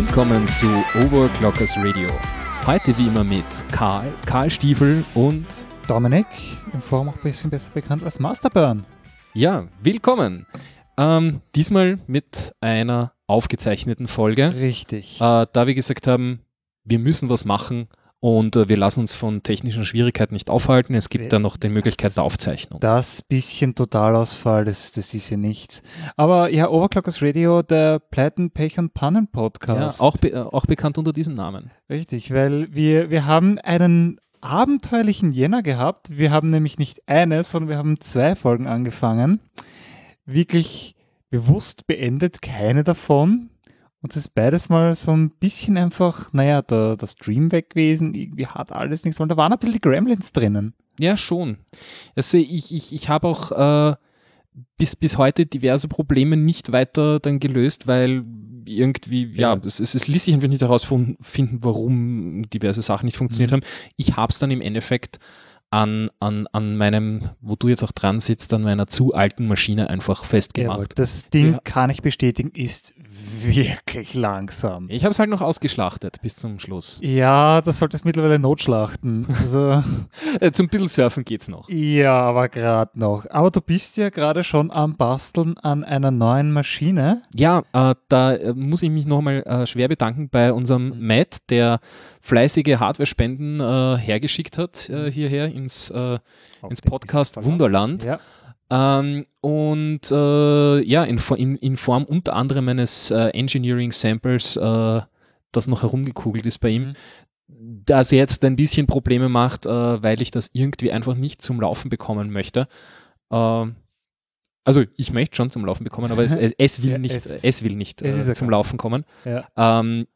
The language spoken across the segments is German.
Willkommen zu Overclockers Radio. Heute wie immer mit Karl, Karl Stiefel und Dominik, im Forum auch ein bisschen besser bekannt als Masterburn. Ja, willkommen. Ähm, diesmal mit einer aufgezeichneten Folge. Richtig. Äh, da wir gesagt haben, wir müssen was machen und äh, wir lassen uns von technischen Schwierigkeiten nicht aufhalten. Es gibt da noch die Möglichkeit der Aufzeichnung. Das bisschen Totalausfall, das, das ist ja nichts. Aber ja, Overclockers Radio, der Pleiten, Pech und Pannen Ja, Podcast. auch, be äh, auch bekannt unter diesem Namen. Richtig, weil wir, wir haben einen abenteuerlichen Jänner gehabt. Wir haben nämlich nicht eine, sondern wir haben zwei Folgen angefangen. Wirklich bewusst beendet, keine davon. Und es ist beides mal so ein bisschen einfach, naja, der, der Stream weg gewesen, irgendwie hat alles nichts, und da waren ein bisschen die Gremlins drinnen. Ja, schon. Also ich, ich, ich habe auch äh, bis, bis heute diverse Probleme nicht weiter dann gelöst, weil irgendwie, ja, Ja. es, es, es ließ sich einfach nicht herausfinden, warum diverse Sachen nicht funktioniert Mhm. haben. Ich habe es dann im Endeffekt an, an, an meinem, wo du jetzt auch dran sitzt, an meiner zu alten Maschine einfach festgemacht. das Ding, Ja. kann ich bestätigen, ist wirklich langsam. Ich habe es halt noch ausgeschlachtet bis zum Schluss. Ja, das solltest mittlerweile notschlachten. Also, zum bisschen surfen geht's noch. ja, aber gerade noch. Aber du bist ja gerade schon am Basteln an einer neuen Maschine. Ja, äh, da äh, muss ich mich nochmal äh, schwer bedanken bei unserem Mhm. Matt, der fleißige Hardware-Spenden äh, hergeschickt hat äh, hierher ins, äh, ins Podcast Wunderland. Ja. Ähm, und äh, ja, in, in, in Form unter anderem eines äh, Engineering Samples, äh, das noch herumgekugelt ist bei ihm, Mhm. das jetzt ein bisschen Probleme macht, weil ich das irgendwie einfach nicht zum Laufen bekommen möchte. Ähm, also ich möchte schon zum Laufen bekommen, aber es, es, es will nicht, es- es, will nicht äh, zum. Laufen kommen. Ja. Ähm,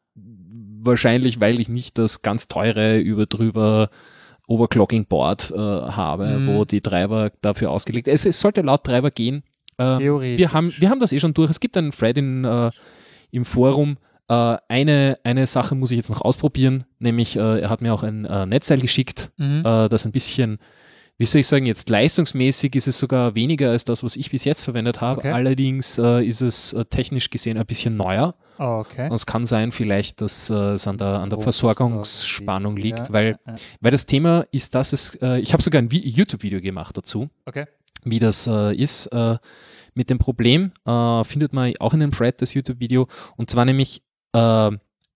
wahrscheinlich, weil ich nicht das ganz teure über drüber Overclocking Board äh, habe, Mhm. wo die Treiber dafür ausgelegt es, es sollte laut Treiber gehen. Äh, wir, haben, wir haben das eh schon durch. Es gibt einen Thread in, äh, im Forum. Äh, eine, eine Sache muss ich jetzt noch ausprobieren, nämlich äh, er hat mir auch ein äh, Netzteil geschickt, Mhm. das ein bisschen, wie soll ich sagen, jetzt leistungsmäßig ist es sogar weniger als das, was ich bis jetzt verwendet habe. Okay. Allerdings äh, ist es äh, technisch gesehen ein bisschen neuer. Ah, okay. Und es kann sein, vielleicht, dass äh, es an der, an der Versorgungsspannung liegt, Ja, weil, ja, weil das Thema ist, dass es, äh, ich habe sogar ein Vi- YouTube-Video gemacht dazu, Okay. wie das äh, ist. Äh, mit dem Problem findet man auch in dem Thread das YouTube-Video und zwar nämlich,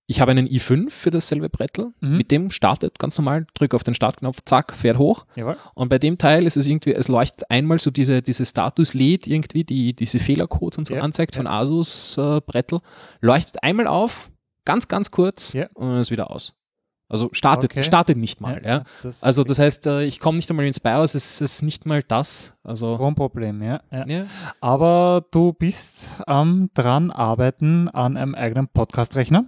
ich habe einen i5 für dasselbe Brettel, Mhm. mit dem startet ganz normal, drücke auf den Startknopf, zack, fährt hoch Jawohl. und bei dem Teil ist es irgendwie, es leuchtet einmal so diese, diese Status-LED irgendwie, die diese Fehlercodes und so Ja, anzeigt von ja. Asus äh, Brettel, leuchtet einmal auf, ganz, ganz kurz Ja. und dann ist wieder aus. Also startet, Okay. startet nicht mal, ja. Das Also das heißt, äh, ich komme nicht einmal ins BIOS, es ist nicht mal das. Also Problem, ja. ja. ja, Aber du bist am dran arbeiten an einem eigenen Podcast-Rechner.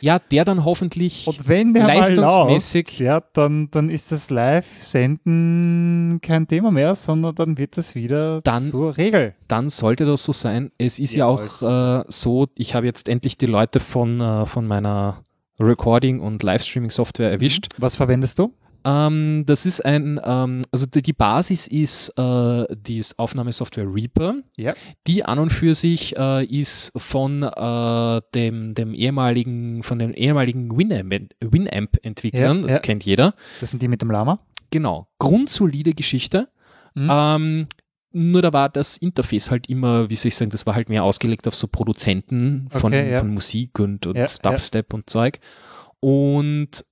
Ja, der dann hoffentlich Und wenn der Leistungsmäßig- mal läuft, ja, dann, dann ist das Live-Senden kein Thema mehr, sondern dann wird das wieder Dann- zur Regel. dann sollte das so sein. Es ist ja, Ja, auch äh, so, ich habe jetzt endlich die Leute von, äh, von meiner Recording- und Livestreaming-Software erwischt. Was verwendest du? Ähm, das ist ein, ähm, also die, Basis ist äh, die ist Aufnahmesoftware Reaper. Ja. Die an und für sich äh, ist von äh, dem, dem ehemaligen, von den ehemaligen Winamp- Winamp-Entwicklern, Ja, das ja. kennt jeder. Das sind die mit dem Lama. Genau. Grundsolide Geschichte. Mhm. Ähm, nur da war das Interface halt immer, wie soll ich sagen, das war halt mehr ausgelegt auf so Produzenten von, Okay, ja. von Musik und, und Ja, Dubstep und Zeug. Und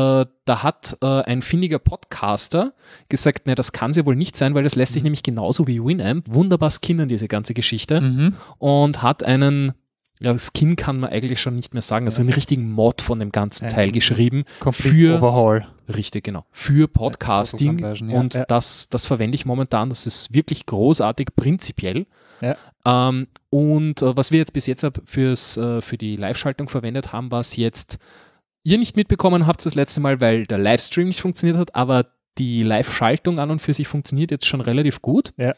da hat äh, ein findiger Podcaster gesagt, ne, das kann es ja wohl nicht sein, weil das lässt sich nämlich genauso wie Winamp wunderbar skinnen, diese ganze Geschichte. Mhm. Und hat einen, ja, Skin kann man eigentlich schon nicht mehr sagen, also einen richtigen Mod von dem ganzen Ein- Teil geschrieben. Für- Overhaul. Richtig, genau. Für Podcasting. Fotomontagen, ja, und ja. Das, das verwende ich momentan. Das ist wirklich großartig, prinzipiell. Ja. Ähm, und äh, was wir jetzt bis jetzt fürs, äh, für die Live-Schaltung verwendet haben, was jetzt ihr nicht mitbekommen habt das letzte Mal, weil der Livestream nicht funktioniert hat, aber die Live-Schaltung an und für sich funktioniert jetzt schon relativ gut. Ja.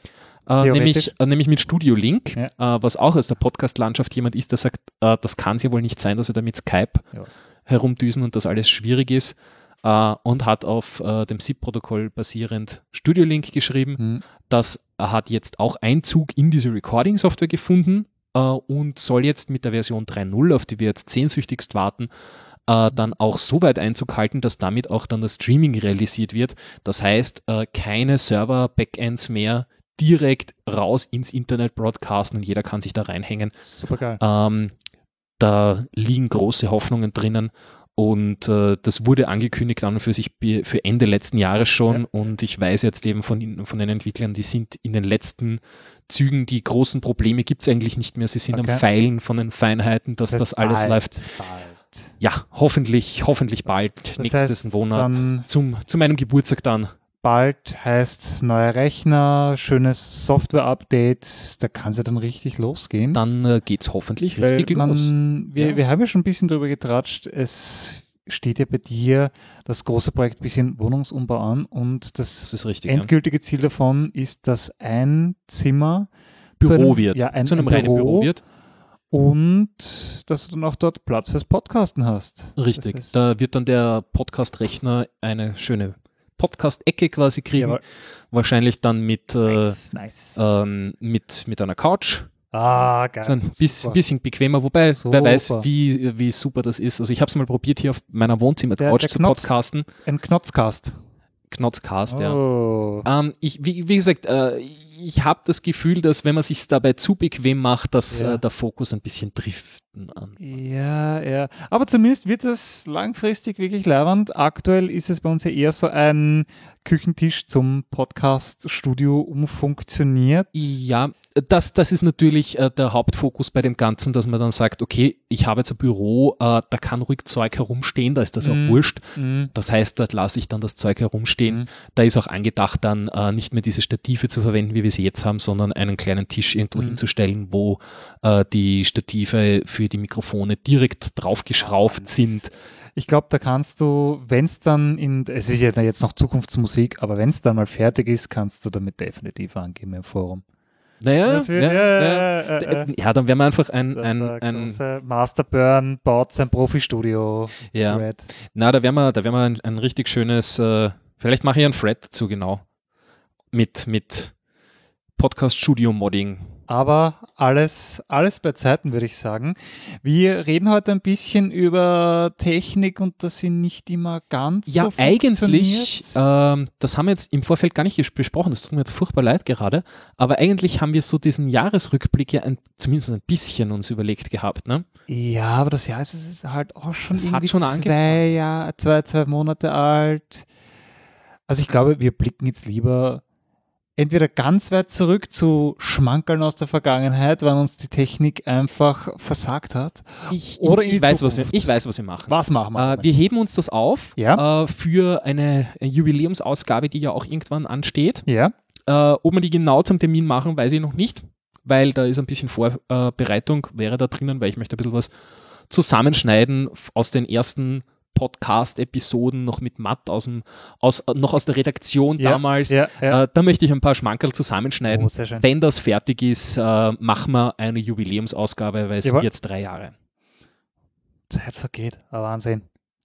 Äh, nämlich, äh, nämlich mit Studio Link, Ja. äh, was auch aus der Podcast-Landschaft jemand ist, der sagt, äh, das kann es ja wohl nicht sein, dass wir da mit Skype Ja. herumdüsen und das alles schwierig ist. Äh, und hat auf äh, dem SIP-Protokoll basierend Studio Link geschrieben. Mhm. Das hat jetzt auch Einzug in diese Recording-Software gefunden. Und soll jetzt mit der Version 3.0, auf die wir jetzt sehnsüchtigst warten, äh, dann auch so weit Einzug halten, dass damit auch dann das Streaming realisiert wird. Das heißt, äh, keine Server-Backends mehr direkt raus ins Internet broadcasten und jeder kann sich da reinhängen. Super geil. Ähm, da liegen große Hoffnungen drinnen und äh, das wurde angekündigt an und für sich für Ende letzten Jahres schon Ja. und ich weiß jetzt eben von, von den Entwicklern, die sind in den letzten Zügen, die großen Probleme gibt es eigentlich nicht mehr. Sie sind Okay. am Feilen von den Feinheiten, dass das, heißt alles bald, läuft. Bald. Ja, hoffentlich, hoffentlich bald, Das nächstes heißt, Monat, zum, zu meinem Geburtstag dann. Bald heißt neuer Rechner, schönes Software-Update, da kann es ja dann richtig losgehen. Dann äh, geht es hoffentlich Weil richtig los. man, wir, Ja. wir haben ja schon ein bisschen drüber getratscht, es steht ja bei dir das große Projekt bisschen Wohnungsumbau an und Das das richtig. Ja. endgültige Ziel davon ist, dass ein Zimmer Büro zu einem- wird, ja, ein- zu einem ein reinen Büro Büro wird. Und dass du dann auch dort Platz fürs Podcasten hast. Richtig. Das heißt- Da wird dann der Podcast-Rechner eine schöne Podcast-Ecke quasi kriegen. Jawohl. Wahrscheinlich dann mit, äh, nice, nice. ähm, mit, mit einer Couch. ah, geil. So ein bis, Super. bisschen bequemer, wobei wer weiß, Super. wie, wie super das ist. Also ich habe es mal probiert, hier auf meiner Wohnzimmer-Couch zu Knopf- podcasten. Ein Knotzcast. Knotzcast, ja. Oh. Ähm, ich, wie, wie gesagt, äh, ich habe das Gefühl, dass wenn man sich dabei zu bequem macht, dass Ja. äh, der Fokus ein bisschen driften an. Ja, ja. Aber zumindest wird es langfristig wirklich leibend. Aktuell ist es bei uns ja eher so ein Küchentisch zum Podcast-Studio umfunktioniert. Ja, das, das ist natürlich äh, der Hauptfokus bei dem Ganzen, dass man dann sagt, okay, ich habe jetzt ein Büro, äh, da kann ruhig Zeug herumstehen, da ist das Mhm. auch wurscht. Mhm. Das heißt, dort lasse ich dann das Zeug herumstehen. Mhm. Da ist auch angedacht, dann äh, nicht mehr diese Stative zu verwenden, wie wir sie jetzt haben, sondern einen kleinen Tisch irgendwo Mhm. hinzustellen, wo äh, die Stative für die Mikrofone direkt draufgeschrauft Ah, sind. Ich glaube, da kannst du, wenn es dann in, es ist ja jetzt noch Zukunftsmusik, aber wenn es dann mal fertig ist, kannst du damit definitiv angeben im Forum. Naja, wird- ja, ja, ja, ja, ja, dann werden wir einfach ein, ein, ein Masterburn baut sein Profi-Studio. ja, Red. Na, da werden wir, da werden wir ein, ein richtig schönes, äh, vielleicht mache ich einen Thread dazu, genau. Mit, mit Podcast-Studio-Modding. Aber alles, alles bei Zeiten, würde ich sagen. Wir reden heute ein bisschen über Technik und dass sie nicht immer ganz Ja, so eigentlich, ähm, das haben wir jetzt im Vorfeld gar nicht besprochen, das tut mir jetzt furchtbar leid gerade, aber eigentlich haben wir so diesen Jahresrückblick ja ein, zumindest ein bisschen uns überlegt gehabt, ne? Ja, aber das Jahr ist es ist halt auch schon hat irgendwie schon zwei. Jahr, zwei, zwei Monate alt. Also ich glaube, wir blicken jetzt lieber entweder ganz weit zurück zu Schmankerln aus der Vergangenheit, weil uns die Technik einfach versagt hat. Ich, Oder ich, ich, weiß, was wir, ich weiß, was wir machen. Was machen wir? Äh, wir heben uns das auf Ja. äh, für eine Jubiläumsausgabe, die ja auch irgendwann ansteht. ja, Äh, ob wir die genau zum Termin machen, weiß ich noch nicht, weil da ist ein bisschen Vorbereitung, wäre da drinnen, weil ich möchte ein bisschen was zusammenschneiden aus den ersten Podcast-Episoden noch mit Matt aus dem, aus, noch aus der Redaktion Ja, damals. ja, ja. Äh, da möchte ich ein paar Schmankerl zusammenschneiden. Oh. Wenn das fertig ist, äh, machen wir eine Jubiläumsausgabe, weil es Jawohl. sind jetzt drei Jahre. Zeit vergeht. Ah, Wahnsinn.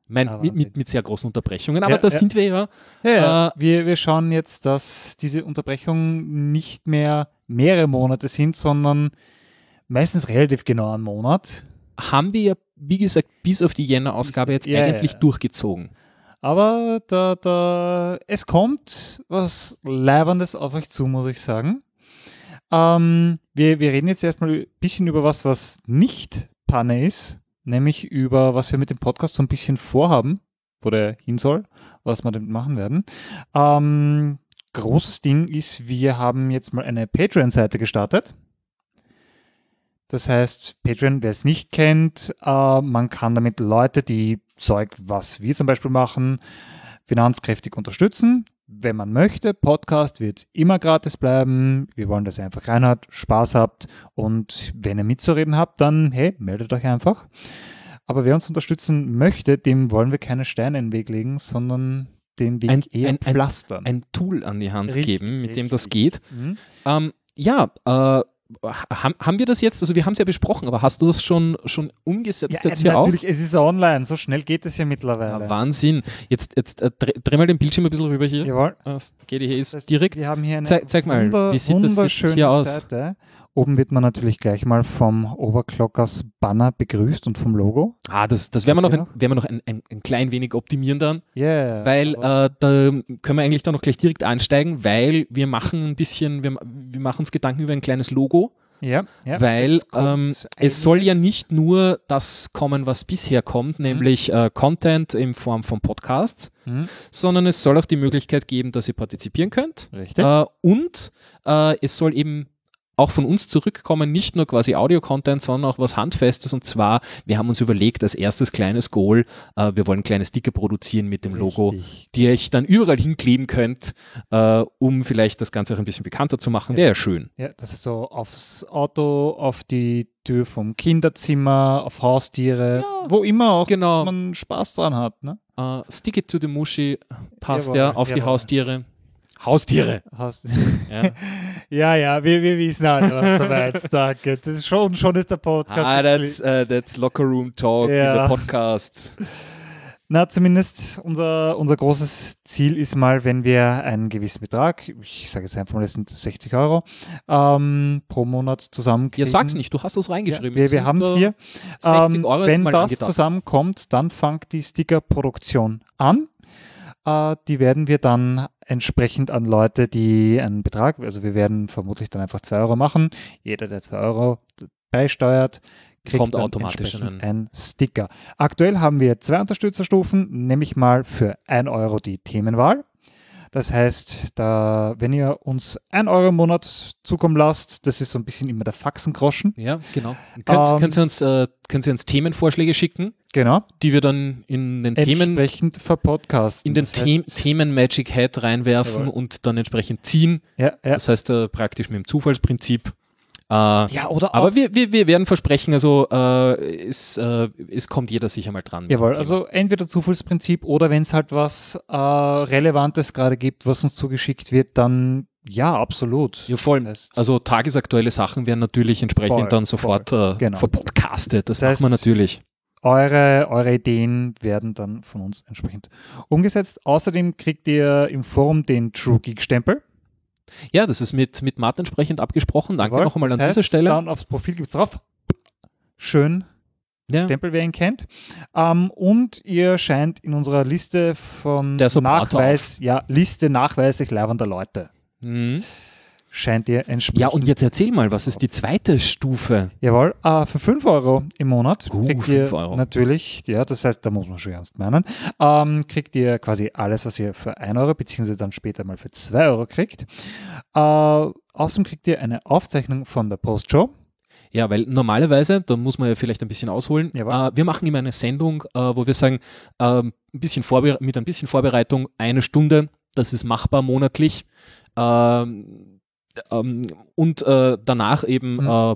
Mein, Ah, mit, mit, mit sehr großen Unterbrechungen, aber Ja, da ja. sind wir ja. Ja, ja. Äh, wir, wir schauen jetzt, dass diese Unterbrechungen nicht mehr mehrere Monate sind, sondern meistens relativ genau einen Monat. Haben wir ja, wie gesagt, bis auf die Jänner-Ausgabe jetzt Ja, eigentlich ja. durchgezogen. Aber da, da, es kommt was Leibendes auf euch zu, muss ich sagen. Ähm, wir, wir reden jetzt erstmal ein bisschen über was, was nicht Panne ist, nämlich über was wir mit dem Podcast so ein bisschen vorhaben, wo der hin soll, was wir damit machen werden. Ähm, großes Ding ist, wir haben jetzt mal eine Patreon-Seite gestartet. Das heißt, Patreon, wer es nicht kennt, äh, man kann damit Leute, die Zeug, was wir zum Beispiel machen, finanzkräftig unterstützen. Wenn man möchte, Podcast wird immer gratis bleiben. Wir wollen, dass ihr einfach reinhört, Spaß habt und wenn ihr mitzureden habt, dann hey, meldet euch einfach. Aber wer uns unterstützen möchte, dem wollen wir keine Steine in den Weg legen, sondern den Weg Ein- eher ein- ein- pflastern. Ein Tool an die Hand Richtig, geben, mit dem das richtig. geht. Mhm. Ähm, ja, äh, haben, haben wir das jetzt, also wir haben es ja besprochen, aber hast du das schon, schon umgesetzt Ja, jetzt hier auch? natürlich, es ist online, so schnell geht es ja mittlerweile. Ja, Wahnsinn. Jetzt, jetzt äh, dreh, dreh mal den Bildschirm ein bisschen rüber hier. Jawohl. Das geht hier Das ist heißt, direkt. Wir haben hier eine Zeig- zeig mal, wie sieht das hier aus? Seite Oben wird man natürlich gleich mal vom Overclockers Banner begrüßt und vom Logo. Ah, das, das werden wir noch, ein, werden wir noch ein, ein, ein klein wenig optimieren dann, Yeah. weil äh, da können wir eigentlich dann noch gleich direkt einsteigen, weil wir machen ein bisschen, wir, wir machen uns Gedanken über ein kleines Logo, ja, ja, weil es ähm, es soll ja nicht nur das kommen, was bisher kommt, nämlich äh, Content in Form von Podcasts, Mhm. sondern es soll auch die Möglichkeit geben, dass ihr partizipieren könnt. Richtig. Äh, und äh, es soll eben auch von uns zurückkommen, nicht nur quasi Audio-Content, sondern auch was Handfestes. Und zwar, wir haben uns überlegt, als erstes kleines Goal, äh, wir wollen kleine Sticker produzieren mit dem Logo, Richtig. die ihr euch dann überall hinkleben könnt, äh, um vielleicht das Ganze auch ein bisschen bekannter zu machen. Wäre ja schön. Ja, das ist so aufs Auto, auf die Tür vom Kinderzimmer, auf Haustiere, Ja, wo immer auch genau. man Spaß dran hat. Ne? Äh, stick it to the Mushi passt Jawohl, ja auf die jawohl. Haustiere. Haustiere. Hast, Ja. ja, ja, wir, wir wissen halt, was du meinst. Danke. Das ist schon, schon ist der Podcast. ah, that's, uh, that's Locker Room Talk Ja. in the Podcasts. Na, zumindest unser, unser großes Ziel ist mal, wenn wir einen gewissen Betrag, ich sage jetzt einfach mal, das sind 60 Euro, ähm, pro Monat zusammenkriegen. Ja, sag's nicht, du hast es reingeschrieben. Ja, wir wir haben es hier. 60 Ähm, Euro jetzt wenn mal das angedacht. zusammenkommt, dann fängt die Stickerproduktion an. Äh, die werden wir dann entsprechend an Leute, die einen Betrag, also wir werden vermutlich dann einfach 2 Euro machen. Jeder, der 2 Euro beisteuert, kriegt Kommt automatisch einen- einen Sticker. Aktuell haben wir zwei Unterstützerstufen, nämlich mal für 1 Euro die Themenwahl. Das heißt, da, wenn ihr uns 1 Euro im Monat zukommen lasst, das ist so ein bisschen immer der Faxengroschen. Ja, genau. Könnt, Ähm, könnt, ihr uns, äh, könnt ihr uns Themenvorschläge schicken, Genau. die wir dann in den Themen, entsprechend verpodcasten. in den The Themen Magic Hat reinwerfen Jawohl. und dann entsprechend ziehen. Ja, ja. Das heißt äh, praktisch mit dem Zufallsprinzip. Äh, ja oder aber wir, wir, wir werden versprechen, also äh, es, äh, es kommt jeder sicher mal dran. Jawohl, also entweder Zufallsprinzip oder wenn es halt was äh, Relevantes gerade gibt, was uns zugeschickt wird, dann ja, absolut. Ja, voll. Also tagesaktuelle Sachen werden natürlich entsprechend Voll, dann sofort äh, genau. verpodcastet. Das, Das heißt- macht man natürlich. Eure, eure Ideen werden dann von uns entsprechend umgesetzt. Außerdem kriegt ihr im Forum den True Geek Stempel. Ja, das ist mit, mit Martin entsprechend abgesprochen. Danke Jawohl. noch einmal an heißt, dieser Stelle. Dann aufs Profil gibt es drauf. Schön Ja. Stempel, wer ihn kennt. Ähm, und ihr scheint in unserer Liste von Nachweis, ja, Liste nachweislich leibender Leute. Mhm. Scheint ihr entsprechend. Ja, und jetzt erzähl mal, was ist die zweite Stufe? Jawohl, äh, für 5 Euro im Monat Uh, kriegt 5 ihr Euro. natürlich, ja, das heißt, da muss man schon ernst meinen, ähm, kriegt ihr quasi alles, was ihr für 1 Euro beziehungsweise dann später mal für 2 Euro kriegt. Äh, außerdem kriegt ihr eine Aufzeichnung von der Postshow. Ja, weil normalerweise, da muss man ja vielleicht ein bisschen ausholen, äh, wir machen immer eine Sendung, äh, wo wir sagen, ähm, ein bisschen mit ein bisschen Vorbereitung eine Stunde, das ist machbar monatlich. Ähm, ähm, und äh, danach eben Mhm. äh,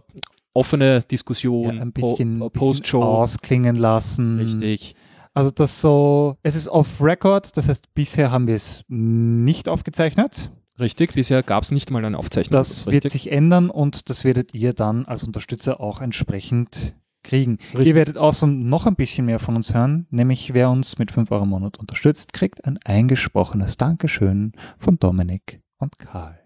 offene Ja, Diskussion, ein Po- bisschen, äh, bisschen Postshow. ausklingen lassen. Richtig. Also das so, es ist off Record, das heißt, bisher haben wir es nicht aufgezeichnet. Richtig, bisher gab es nicht mal eine Aufzeichnung. Das ist wird sich ändern und das werdet ihr dann als Unterstützer auch entsprechend kriegen. Richtig. Ihr werdet außerdem noch ein bisschen mehr von uns hören, nämlich wer uns mit 5 Euro im Monat unterstützt, kriegt ein eingesprochenes Dankeschön von Dominik und Karl.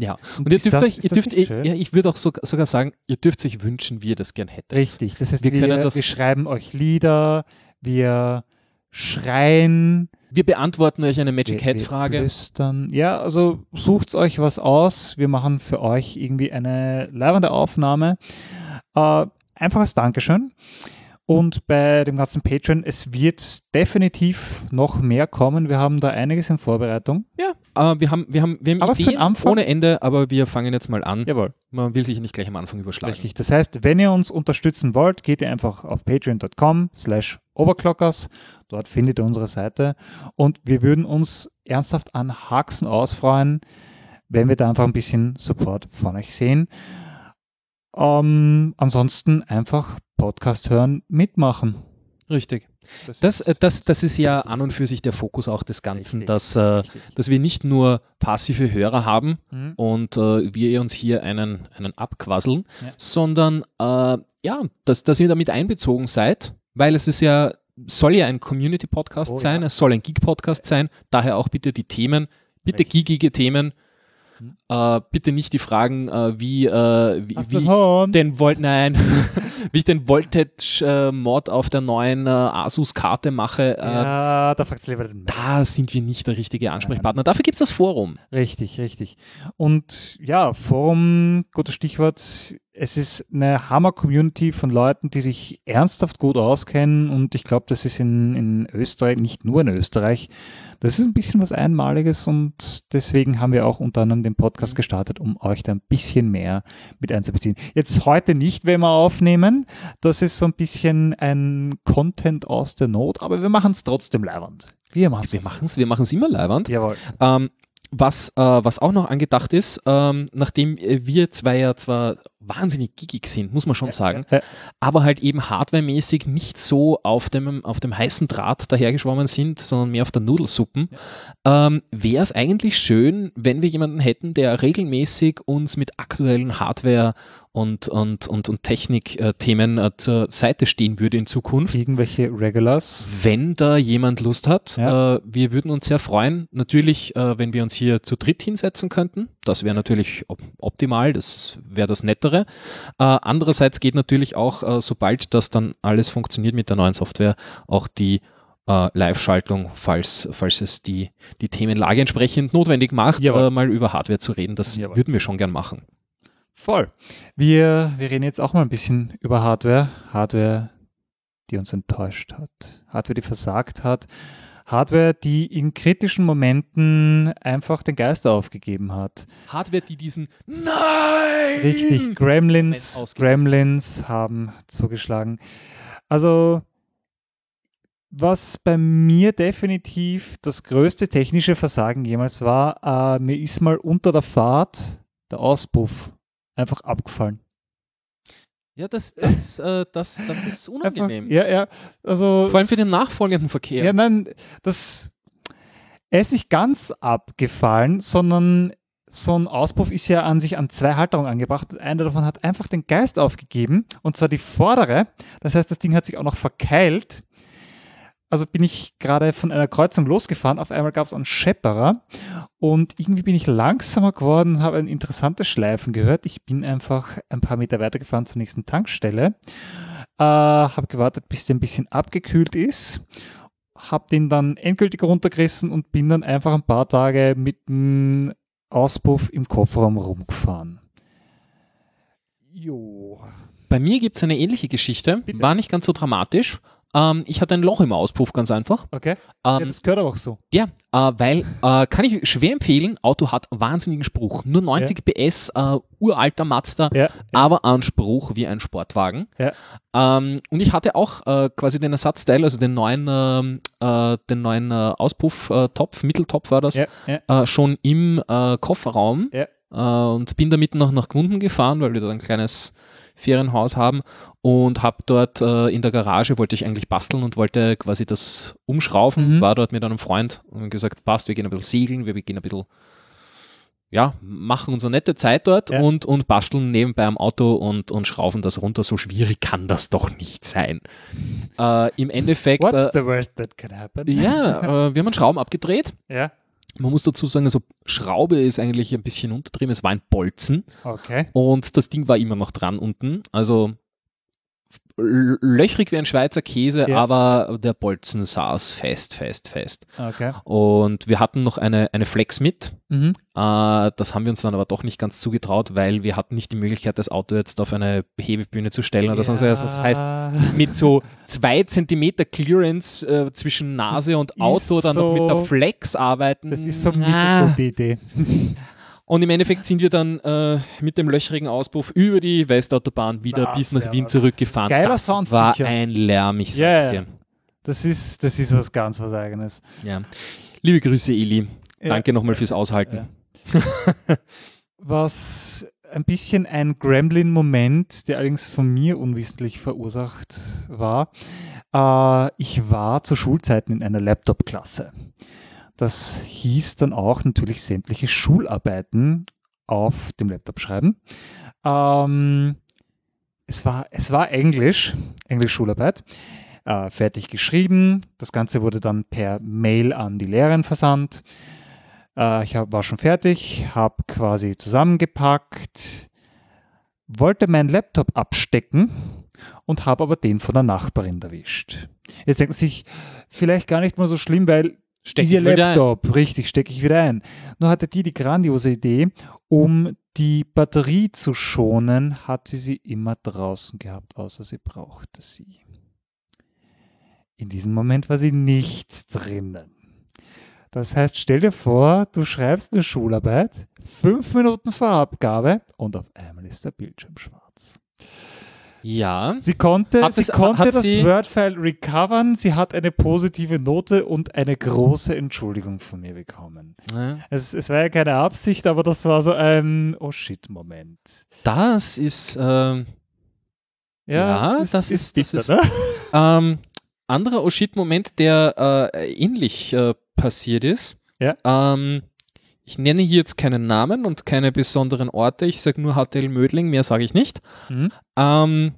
Ja, und ihr ist dürft das- euch, ihr dürft, ich, schön? ja, ich würde auch sogar, sogar sagen, ihr dürft euch wünschen, wie ihr das gern hättet. Richtig, das heißt, Wir wir, können das- wir schreiben euch Lieder, wir schreien, Wir beantworten euch eine Magic wir, Hat wir Frage. flüstern. Ja, also sucht euch was aus. Wir machen für euch irgendwie eine leibende Aufnahme. Äh, einfach als Dankeschön. Und bei dem ganzen Patreon, es wird definitiv noch mehr kommen. Wir haben da einiges in Vorbereitung. Ja, äh, wir haben, wir haben, wir haben Aber Ideen ohne Ende, aber wir fangen jetzt mal an. Jawohl. Man will sich nicht gleich am Anfang überschlagen. Richtig. Das heißt, wenn ihr uns unterstützen wollt, geht ihr einfach auf patreon.com slash overclockers. Dort findet ihr unsere Seite. Und wir würden uns ernsthaft an Haxen ausfreuen, wenn wir da einfach ein bisschen Support von euch sehen. Ähm, ansonsten einfach Podcast hören, mitmachen. Richtig. Das, äh, das, das ist ja an und für sich der Fokus auch des Ganzen, Richtig. dass, äh, dass wir nicht nur passive Hörer haben Mhm. und äh, wir uns hier einen, einen abquasseln, Ja. sondern äh, ja, dass, dass ihr damit einbezogen seid, weil es ist ja, soll ja ein Community-Podcast Oh, sein, ja. es soll ein Geek-Podcast sein, daher auch bitte die Themen, bitte geekige Themen Mhm. Äh, bitte nicht die Fragen, äh, wie, äh, wie, wie ich den Volt, nein, wie ich den Voltage-Mod auf der neuen Asus-Karte mache. Ja, da fragt lieber den. Da sind wir nicht der richtige Ansprechpartner. Dafür gibt es das Forum. Richtig, richtig. Und ja, Forum, gutes Stichwort. Es ist eine Hammer-Community von Leuten, die sich ernsthaft gut auskennen und ich glaube, das ist in, in Österreich, nicht nur in Österreich, das ist ein bisschen was Einmaliges und deswegen haben wir auch unter anderem den Podcast gestartet, um euch da ein bisschen mehr mit einzubeziehen. Jetzt heute nicht, wenn wir aufnehmen, das ist so ein bisschen ein Content aus der Not, aber wir machen es trotzdem leibend. Wir machen es. Wir machen es wir machen's immer leiwand. Jawohl. Ähm, was, äh, was auch noch angedacht ist, ähm, nachdem wir zwei ja zwar wahnsinnig gigig sind, muss man schon sagen, aber halt eben hardwaremäßig nicht so auf dem, auf dem heißen Draht dahergeschwommen sind, sondern mehr auf der Nudelsuppen, ähm, wäre es eigentlich schön, wenn wir jemanden hätten, der regelmäßig uns mit aktuellen Hardware- und, und, und, und Technik-Themen äh, zur Seite stehen würde in Zukunft. Irgendwelche Regulars. Wenn da jemand Lust hat, Ja. äh, wir würden uns sehr freuen. Natürlich, äh, wenn wir uns hier zu dritt hinsetzen könnten. Das wäre natürlich op optimal, das wäre das Nettere. Äh, andererseits geht natürlich auch, äh, sobald das dann alles funktioniert mit der neuen Software, auch die äh, Live-Schaltung, falls, falls es die, die Themenlage entsprechend notwendig macht, äh, mal über Hardware zu reden. Das Jawohl. würden wir schon gern machen. Voll. Wir, wir reden jetzt auch mal ein bisschen über Hardware. Hardware, die uns enttäuscht hat. Hardware, die versagt hat. Hardware, die in kritischen Momenten einfach den Geist aufgegeben hat. Hardware, die diesen Nein! Richtig, Gremlins. Gremlins haben zugeschlagen. Also, was bei mir definitiv das größte technische Versagen jemals war, äh, mir ist mal unter der Fahrt der Auspuff einfach abgefallen. Ja, das, das, äh, das, das ist unangenehm. Einfach, ja, ja, also. Vor allem für den nachfolgenden Verkehr. Ja, nein, das. Er ist nicht ganz abgefallen, sondern so ein Auspuff ist ja an sich an zwei Halterungen angebracht. Eine davon hat einfach den Geist aufgegeben, und zwar die vordere. Das heißt, das Ding hat sich auch noch verkeilt. Also bin ich gerade von einer Kreuzung losgefahren. Auf einmal gab es einen Schepperer und irgendwie bin ich langsamer geworden habe ein interessantes Schleifen gehört. Ich bin einfach ein paar Meter weiter gefahren zur nächsten Tankstelle. Äh, habe gewartet, bis der ein bisschen abgekühlt ist habe den dann endgültig runtergerissen und bin dann einfach ein paar Tage mit dem Auspuff im Kofferraum rumgefahren. Jo. Bei mir gibt es eine ähnliche Geschichte, Bitte. war nicht ganz so dramatisch. Ähm, ich hatte ein Loch im Auspuff, ganz einfach. Okay. ja, Ähm, das gehört aber auch so. ja, äh, weil, äh, kann ich schwer empfehlen, Auto hat wahnsinnigen Spruch. Nur 90 PS, äh, uralter Mazda, Ja. aber an Spruch wie ein Sportwagen. Ja. Ähm, und ich hatte auch äh, quasi den Ersatzteil, also den neuen, ähm, äh, den neuen äh, Auspufftopf, Mitteltopf war das, Ja, ja. schon im Kofferraum Ja. und bin damit noch nach Gmunden gefahren, weil wir da ein kleines Ferienhaus haben und habe dort äh, in der Garage, wollte ich eigentlich basteln und wollte quasi das umschraufen, Mhm. war dort mit einem Freund und gesagt, passt, wir gehen ein bisschen segeln, wir gehen ein bisschen ja, machen unsere nette Zeit dort Ja. und, und basteln nebenbei am Auto und, und schrauben das runter. So schwierig kann das doch nicht sein. Äh, Im Endeffekt, What's äh, the worst that can happen? ja, äh, wir haben einen Schrauben abgedreht. Ja. Man muss dazu sagen, also Schraube ist eigentlich ein bisschen untertrieben. Es war ein Bolzen Okay. und das Ding war immer noch dran unten. Also löchrig wie ein Schweizer Käse, Ja. aber der Bolzen saß fest, fest, fest. Okay. Und wir hatten noch eine, eine Flex mit. Mhm. Äh, das haben wir uns dann aber doch nicht ganz zugetraut, weil wir hatten nicht die Möglichkeit, das Auto jetzt auf eine Hebebühne zu stellen oder sonst was. Das heißt, mit so zwei Zentimeter Clearance äh, zwischen Nase und Auto dann noch mit der so- Flex arbeiten. das ist so Ah. eine gute Idee. Und im Endeffekt sind wir dann äh, mit dem löchrigen Auspuff über die Westautobahn wieder Ah, bis nach Wien zurückgefahren. Geiler das Sound war sicher. ein Lärm, ich Ja, sag's ja. dir. Das ist, das ist was ganz was Eigenes. Ja. Liebe Grüße, Eli. Ja. Danke nochmal fürs Aushalten. Was ein bisschen ein Gremlin-Moment, der allerdings von mir unwissentlich verursacht war. Äh, ich war zu Schulzeiten in einer Laptop-Klasse. Das hieß dann auch natürlich sämtliche Schularbeiten auf dem Laptop schreiben. Ähm, es, war, es war Englisch, Englisch-Schularbeit, äh, fertig geschrieben. Das Ganze wurde dann per Mail an die Lehrerin versandt. Äh, ich hab, war schon fertig, habe quasi zusammengepackt, wollte meinen Laptop abstecken und habe aber den von der Nachbarin erwischt. Jetzt denken Sie sich, vielleicht gar nicht mal so schlimm, weil Steck ist ihr wieder ein. Laptop, richtig, stecke ich wieder ein. Nur hatte die die grandiose Idee, um die Batterie zu schonen, hat sie sie immer draußen gehabt, außer sie brauchte sie. In diesem Moment war sie nicht drinnen. Das heißt, stell dir vor, du schreibst eine Schularbeit, fünf Minuten vor Abgabe und auf einmal ist der Bildschirm schwarz. Ja. Sie konnte, Hat sie es- konnte das Word-File recovern, sie hat eine positive Note und eine große Entschuldigung von mir bekommen. Ja. Es, es war ja keine Absicht, aber das war so ein Oh shit-Moment. Das ist ähm, Ja, das ist- das bitter, ist- ne? ähm, anderer Oh shit-Moment, der äh, ähnlich äh, passiert ist. Ja. Ähm, ich nenne hier jetzt keinen Namen und keine besonderen Orte. Ich sage nur HTL Mödling, mehr sage ich nicht. Mhm. Ähm,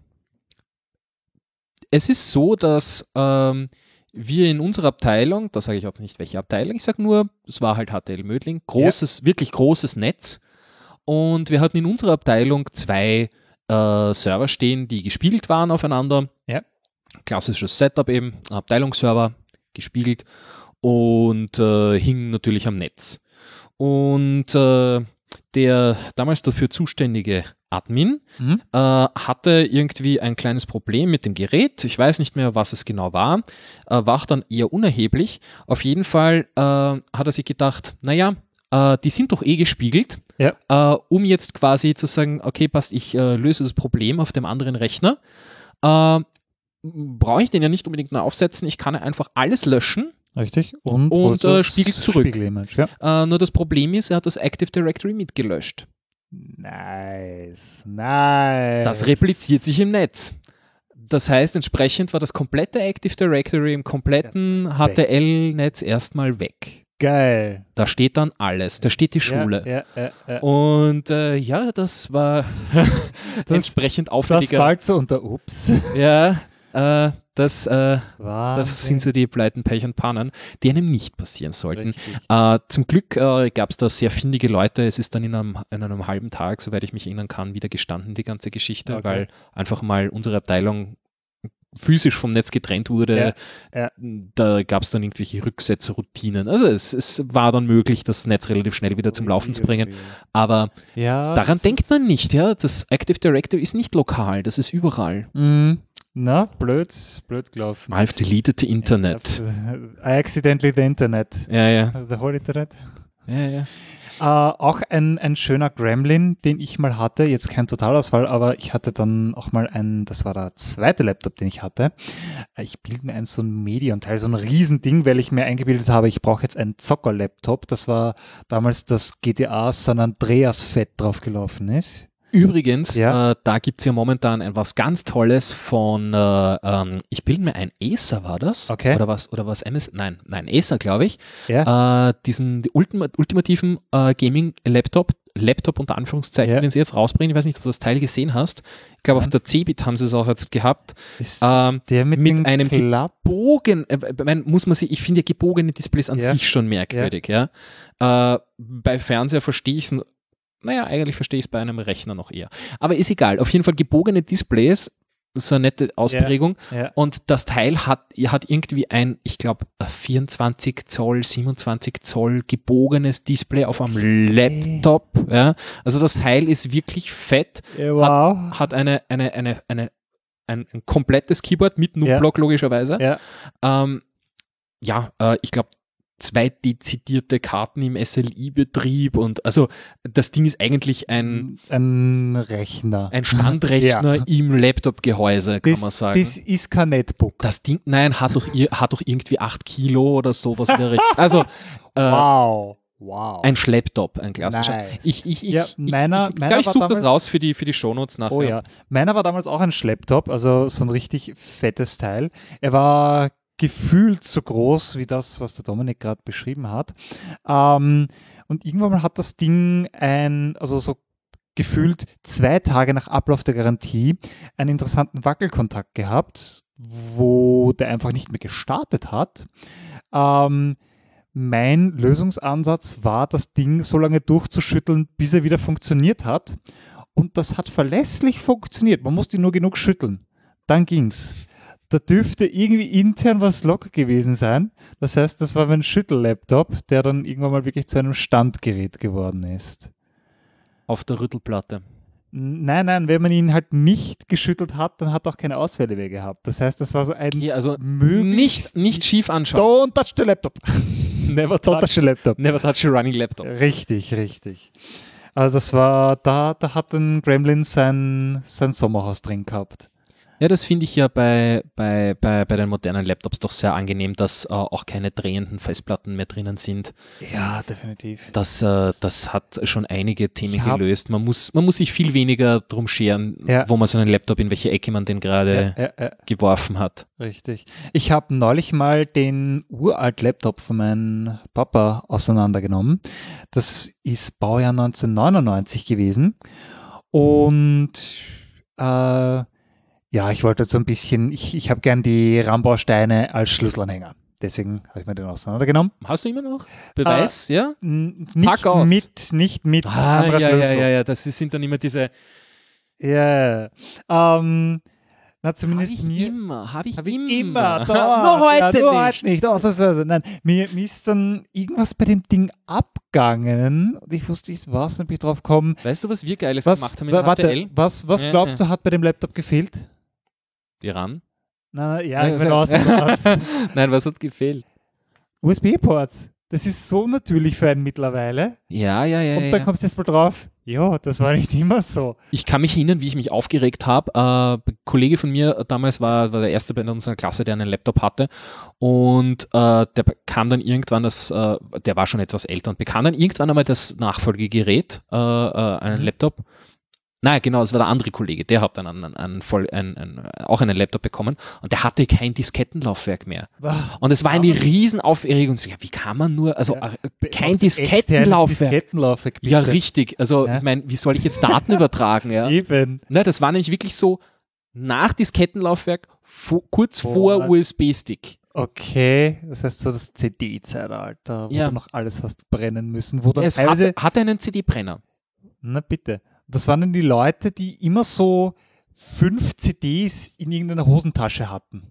es ist so, dass ähm, wir in unserer Abteilung, da sage ich auch nicht welche Abteilung, ich sage nur, es war halt HTL Mödling, großes, wirklich großes Netz. Und wir hatten in unserer Abteilung zwei äh, Server stehen, die gespiegelt waren aufeinander. Ja. Klassisches Setup eben, Abteilungsserver, gespiegelt und äh, hing natürlich am Netz. Und äh, der damals dafür zuständige Admin Mhm. äh, hatte irgendwie ein kleines Problem mit dem Gerät. Ich weiß nicht mehr, was es genau war. Äh, war dann eher unerheblich. Auf jeden Fall äh, hat er sich gedacht, naja, äh, die sind doch eh gespiegelt. Ja. Äh, um jetzt quasi zu sagen, okay, passt, ich äh, löse das Problem auf dem anderen Rechner. Äh, Brauche ich den ja nicht unbedingt neu aufsetzen. Ich kann einfach alles löschen. Richtig. Und, Und, äh, das spiegelt zurück. Spiegelimage, ja. Äh, nur das Problem ist, er hat das Active Directory mitgelöscht. Nice, nice. Das repliziert sich im Netz. Das heißt, entsprechend war das komplette Active Directory im kompletten weg. HTL-Netz erstmal weg. Geil. Da steht dann alles. Da steht die Schule. Ja, ja, ja, ja. Und äh, ja, das war entsprechend das auffälliger. bald so unter Ups. ja, äh, das, äh, das sind so die Pleiten, Pech und Pannen, die einem nicht passieren sollten. Äh, zum Glück äh, gab es da sehr findige Leute. Es ist dann in einem, in einem halben Tag, soweit ich mich erinnern kann, wieder gestanden, die ganze Geschichte, Okay. weil einfach mal unsere Abteilung physisch vom Netz getrennt wurde. Ja, ja. Da gab es dann irgendwelche Rücksetzroutinen. Also es, es war dann möglich, das Netz relativ schnell wieder zum Laufen zu bringen. Aber Ja. daran denkt man nicht, ja. Das Active Directory ist nicht lokal, das ist überall. Mm, na, blöd, blöd gelaufen. I've deleted the Internet. I accidentally the Internet. Ja, ja. The whole Internet. ja, ja. Äh, auch ein, ein schöner Gremlin, den ich mal hatte, jetzt kein Totalausfall, aber ich hatte dann auch mal einen, das war der zweite Laptop, den ich hatte. Äh, Ich bilde mir ein so ein Medion-Teil, so ein Riesending, weil ich mir eingebildet habe, ich brauche jetzt einen Zocker-Laptop. Das war damals das GTA San Andreas Fett draufgelaufen ist. Übrigens, Ja. äh, da gibt es ja momentan ein was ganz Tolles von, äh, ähm, ich bilde mir ein Acer war das? Okay. Oder was, oder was MS? Nein, nein, Acer, glaube ich. Ja. Äh, diesen die ultima ultimativen äh, Gaming-Laptop, Laptop unter Anführungszeichen, Ja. den sie jetzt rausbringen. Ich weiß nicht, ob du das Teil gesehen hast. Ich glaube, auf der Cebit haben sie es auch jetzt gehabt. ist ähm, der mit, mit einem Klapp? Bogen, äh, muss man sich, ich finde ja gebogene Displays an Ja. sich schon merkwürdig, ja. Äh, bei Fernseher verstehe ich es, naja, eigentlich verstehe ich es bei einem Rechner noch eher. Aber ist egal, auf jeden Fall gebogene Displays, das ist eine nette Ausprägung. Ja. Und das Teil hat, hat irgendwie ein, ich glaube, 24 Zoll, 27 Zoll gebogenes Display auf einem Laptop. Ja. Also das Teil ist wirklich fett, Ja, wow. hat eine, eine, eine, eine, ein, ein komplettes Keyboard mit Nubblock logischerweise. Ja. Ähm, ja, äh, ich glaube, zwei dezidierte Karten im SLI-Betrieb und also das Ding ist eigentlich ein, Ein Rechner. ein Standrechner Ja. im Laptop-Gehäuse, kann das, man sagen. das ist kein Netbook. Das Ding, nein, hat doch, hat doch irgendwie 8 Kilo oder sowas. Also äh, wow. Wow. ein Schlepptop, ein klassischer. Nice. Ich, ich, ich, Ja, meiner- ich, ich, meiner ich suche das raus für die, für die Shownotes nachher. Oh ja. Meiner war damals auch ein Schlepptop, also so ein richtig fettes Teil. Er war gefühlt so groß wie das, was der Dominik gerade beschrieben hat. Ähm, und irgendwann mal hat das Ding ein, also so gefühlt zwei Tage nach Ablauf der Garantie einen interessanten Wackelkontakt gehabt, wo der einfach nicht mehr gestartet hat. Ähm, mein Lösungsansatz war, das Ding so lange durchzuschütteln, bis er wieder funktioniert hat. Und das hat verlässlich funktioniert. Man musste nur genug schütteln. Dann ging's. Da dürfte irgendwie intern was locker gewesen sein. Das heißt, das war mein Schüttellaptop, der dann irgendwann mal wirklich zu einem Standgerät geworden ist. Auf der Rüttelplatte. Nein, nein, wenn man ihn halt nicht geschüttelt hat, dann hat er auch keine Ausfälle mehr gehabt. Das heißt, das war so ein Ja, also möglichst nicht, nicht schief anschauen. Don't touch the laptop. Never Don't touch touch, the laptop. never touch a running laptop. Richtig, richtig. Also das war, da, da hat ein Gremlin sein, sein Sommerhaus drin gehabt. Ja, das finde ich ja bei, bei, bei, bei den modernen Laptops doch sehr angenehm, dass äh, auch keine drehenden Festplatten mehr drinnen sind. Ja, definitiv. Das, äh, das hat schon einige Themen Ich gelöst. Man muss, man muss sich viel weniger drum scheren, Ja. wo man seinen Laptop, in welche Ecke man den gerade ja, ja, geworfen hat. richtig. Ich habe neulich mal den uralt Laptop von meinem Papa auseinandergenommen. Das ist Baujahr 1999 gewesen. Und äh, ja, ich wollte so ein bisschen, ich, ich habe gern die Rambausteine als Schlüsselanhänger. Deswegen habe ich mir den auseinandergenommen. Hast du immer noch? Beweis, ja? N- Pack Nicht mit, nicht mit Ah, ja, ja, Schlüssel. ja, ja, das ist- sind dann immer diese. Ja. Ähm, na, zumindest ich mir. immer, habe ich, Hab ich immer. immer. Doch, Nur heute ja, nur nicht. heute nicht. Ausnahmsweise. Nein, mir, mir ist dann irgendwas bei dem Ding abgegangen und ich wusste nicht was, dann bin ich drauf gekommen. Weißt du, was wir Geiles Was, gemacht haben in wa- warte, HTL? was, was Ja, glaubst ja. du, hat bei dem Laptop gefehlt? Die RAN? Na, ja, ich Also- meine, außer was. Nein, was hat gefehlt? USB-Ports. Das ist so natürlich für einen mittlerweile. Ja, ja, ja. und dann ja. kommst du jetzt mal drauf. Ja, das war nicht immer so. Ich kann mich erinnern, wie ich mich aufgeregt habe. Äh, ein Kollege von mir äh, damals war, war der erste bei unserer Klasse, der einen Laptop hatte. Und äh, der bekam dann irgendwann das, äh, der war schon etwas älter und bekam dann irgendwann einmal das Nachfolgegerät, äh, äh, einen Mhm. Laptop. Nein, genau, es war der andere Kollege, der hat dann einen, einen, einen, einen, auch einen Laptop bekommen und der hatte kein Diskettenlaufwerk mehr. Und es war eine Riesenaufregung. So, ja, wie kann man nur, also Ja. äh, kein Diskettenlaufwerk. Diskettenlaufwerk Ja, richtig. Also, Ja. ich meine, wie soll ich jetzt Daten übertragen? Ja? Eben. Ne, das war nämlich wirklich so nach Diskettenlaufwerk, vo- kurz Boah. vor USB-Stick. Okay, das heißt so das CD-Zeitalter, wo Ja. du noch alles hast brennen müssen, wo dann Es teilweise, hatte, hatte einen CD-Brenner. na bitte, das waren dann die Leute, die immer so fünf CDs in irgendeiner Hosentasche hatten,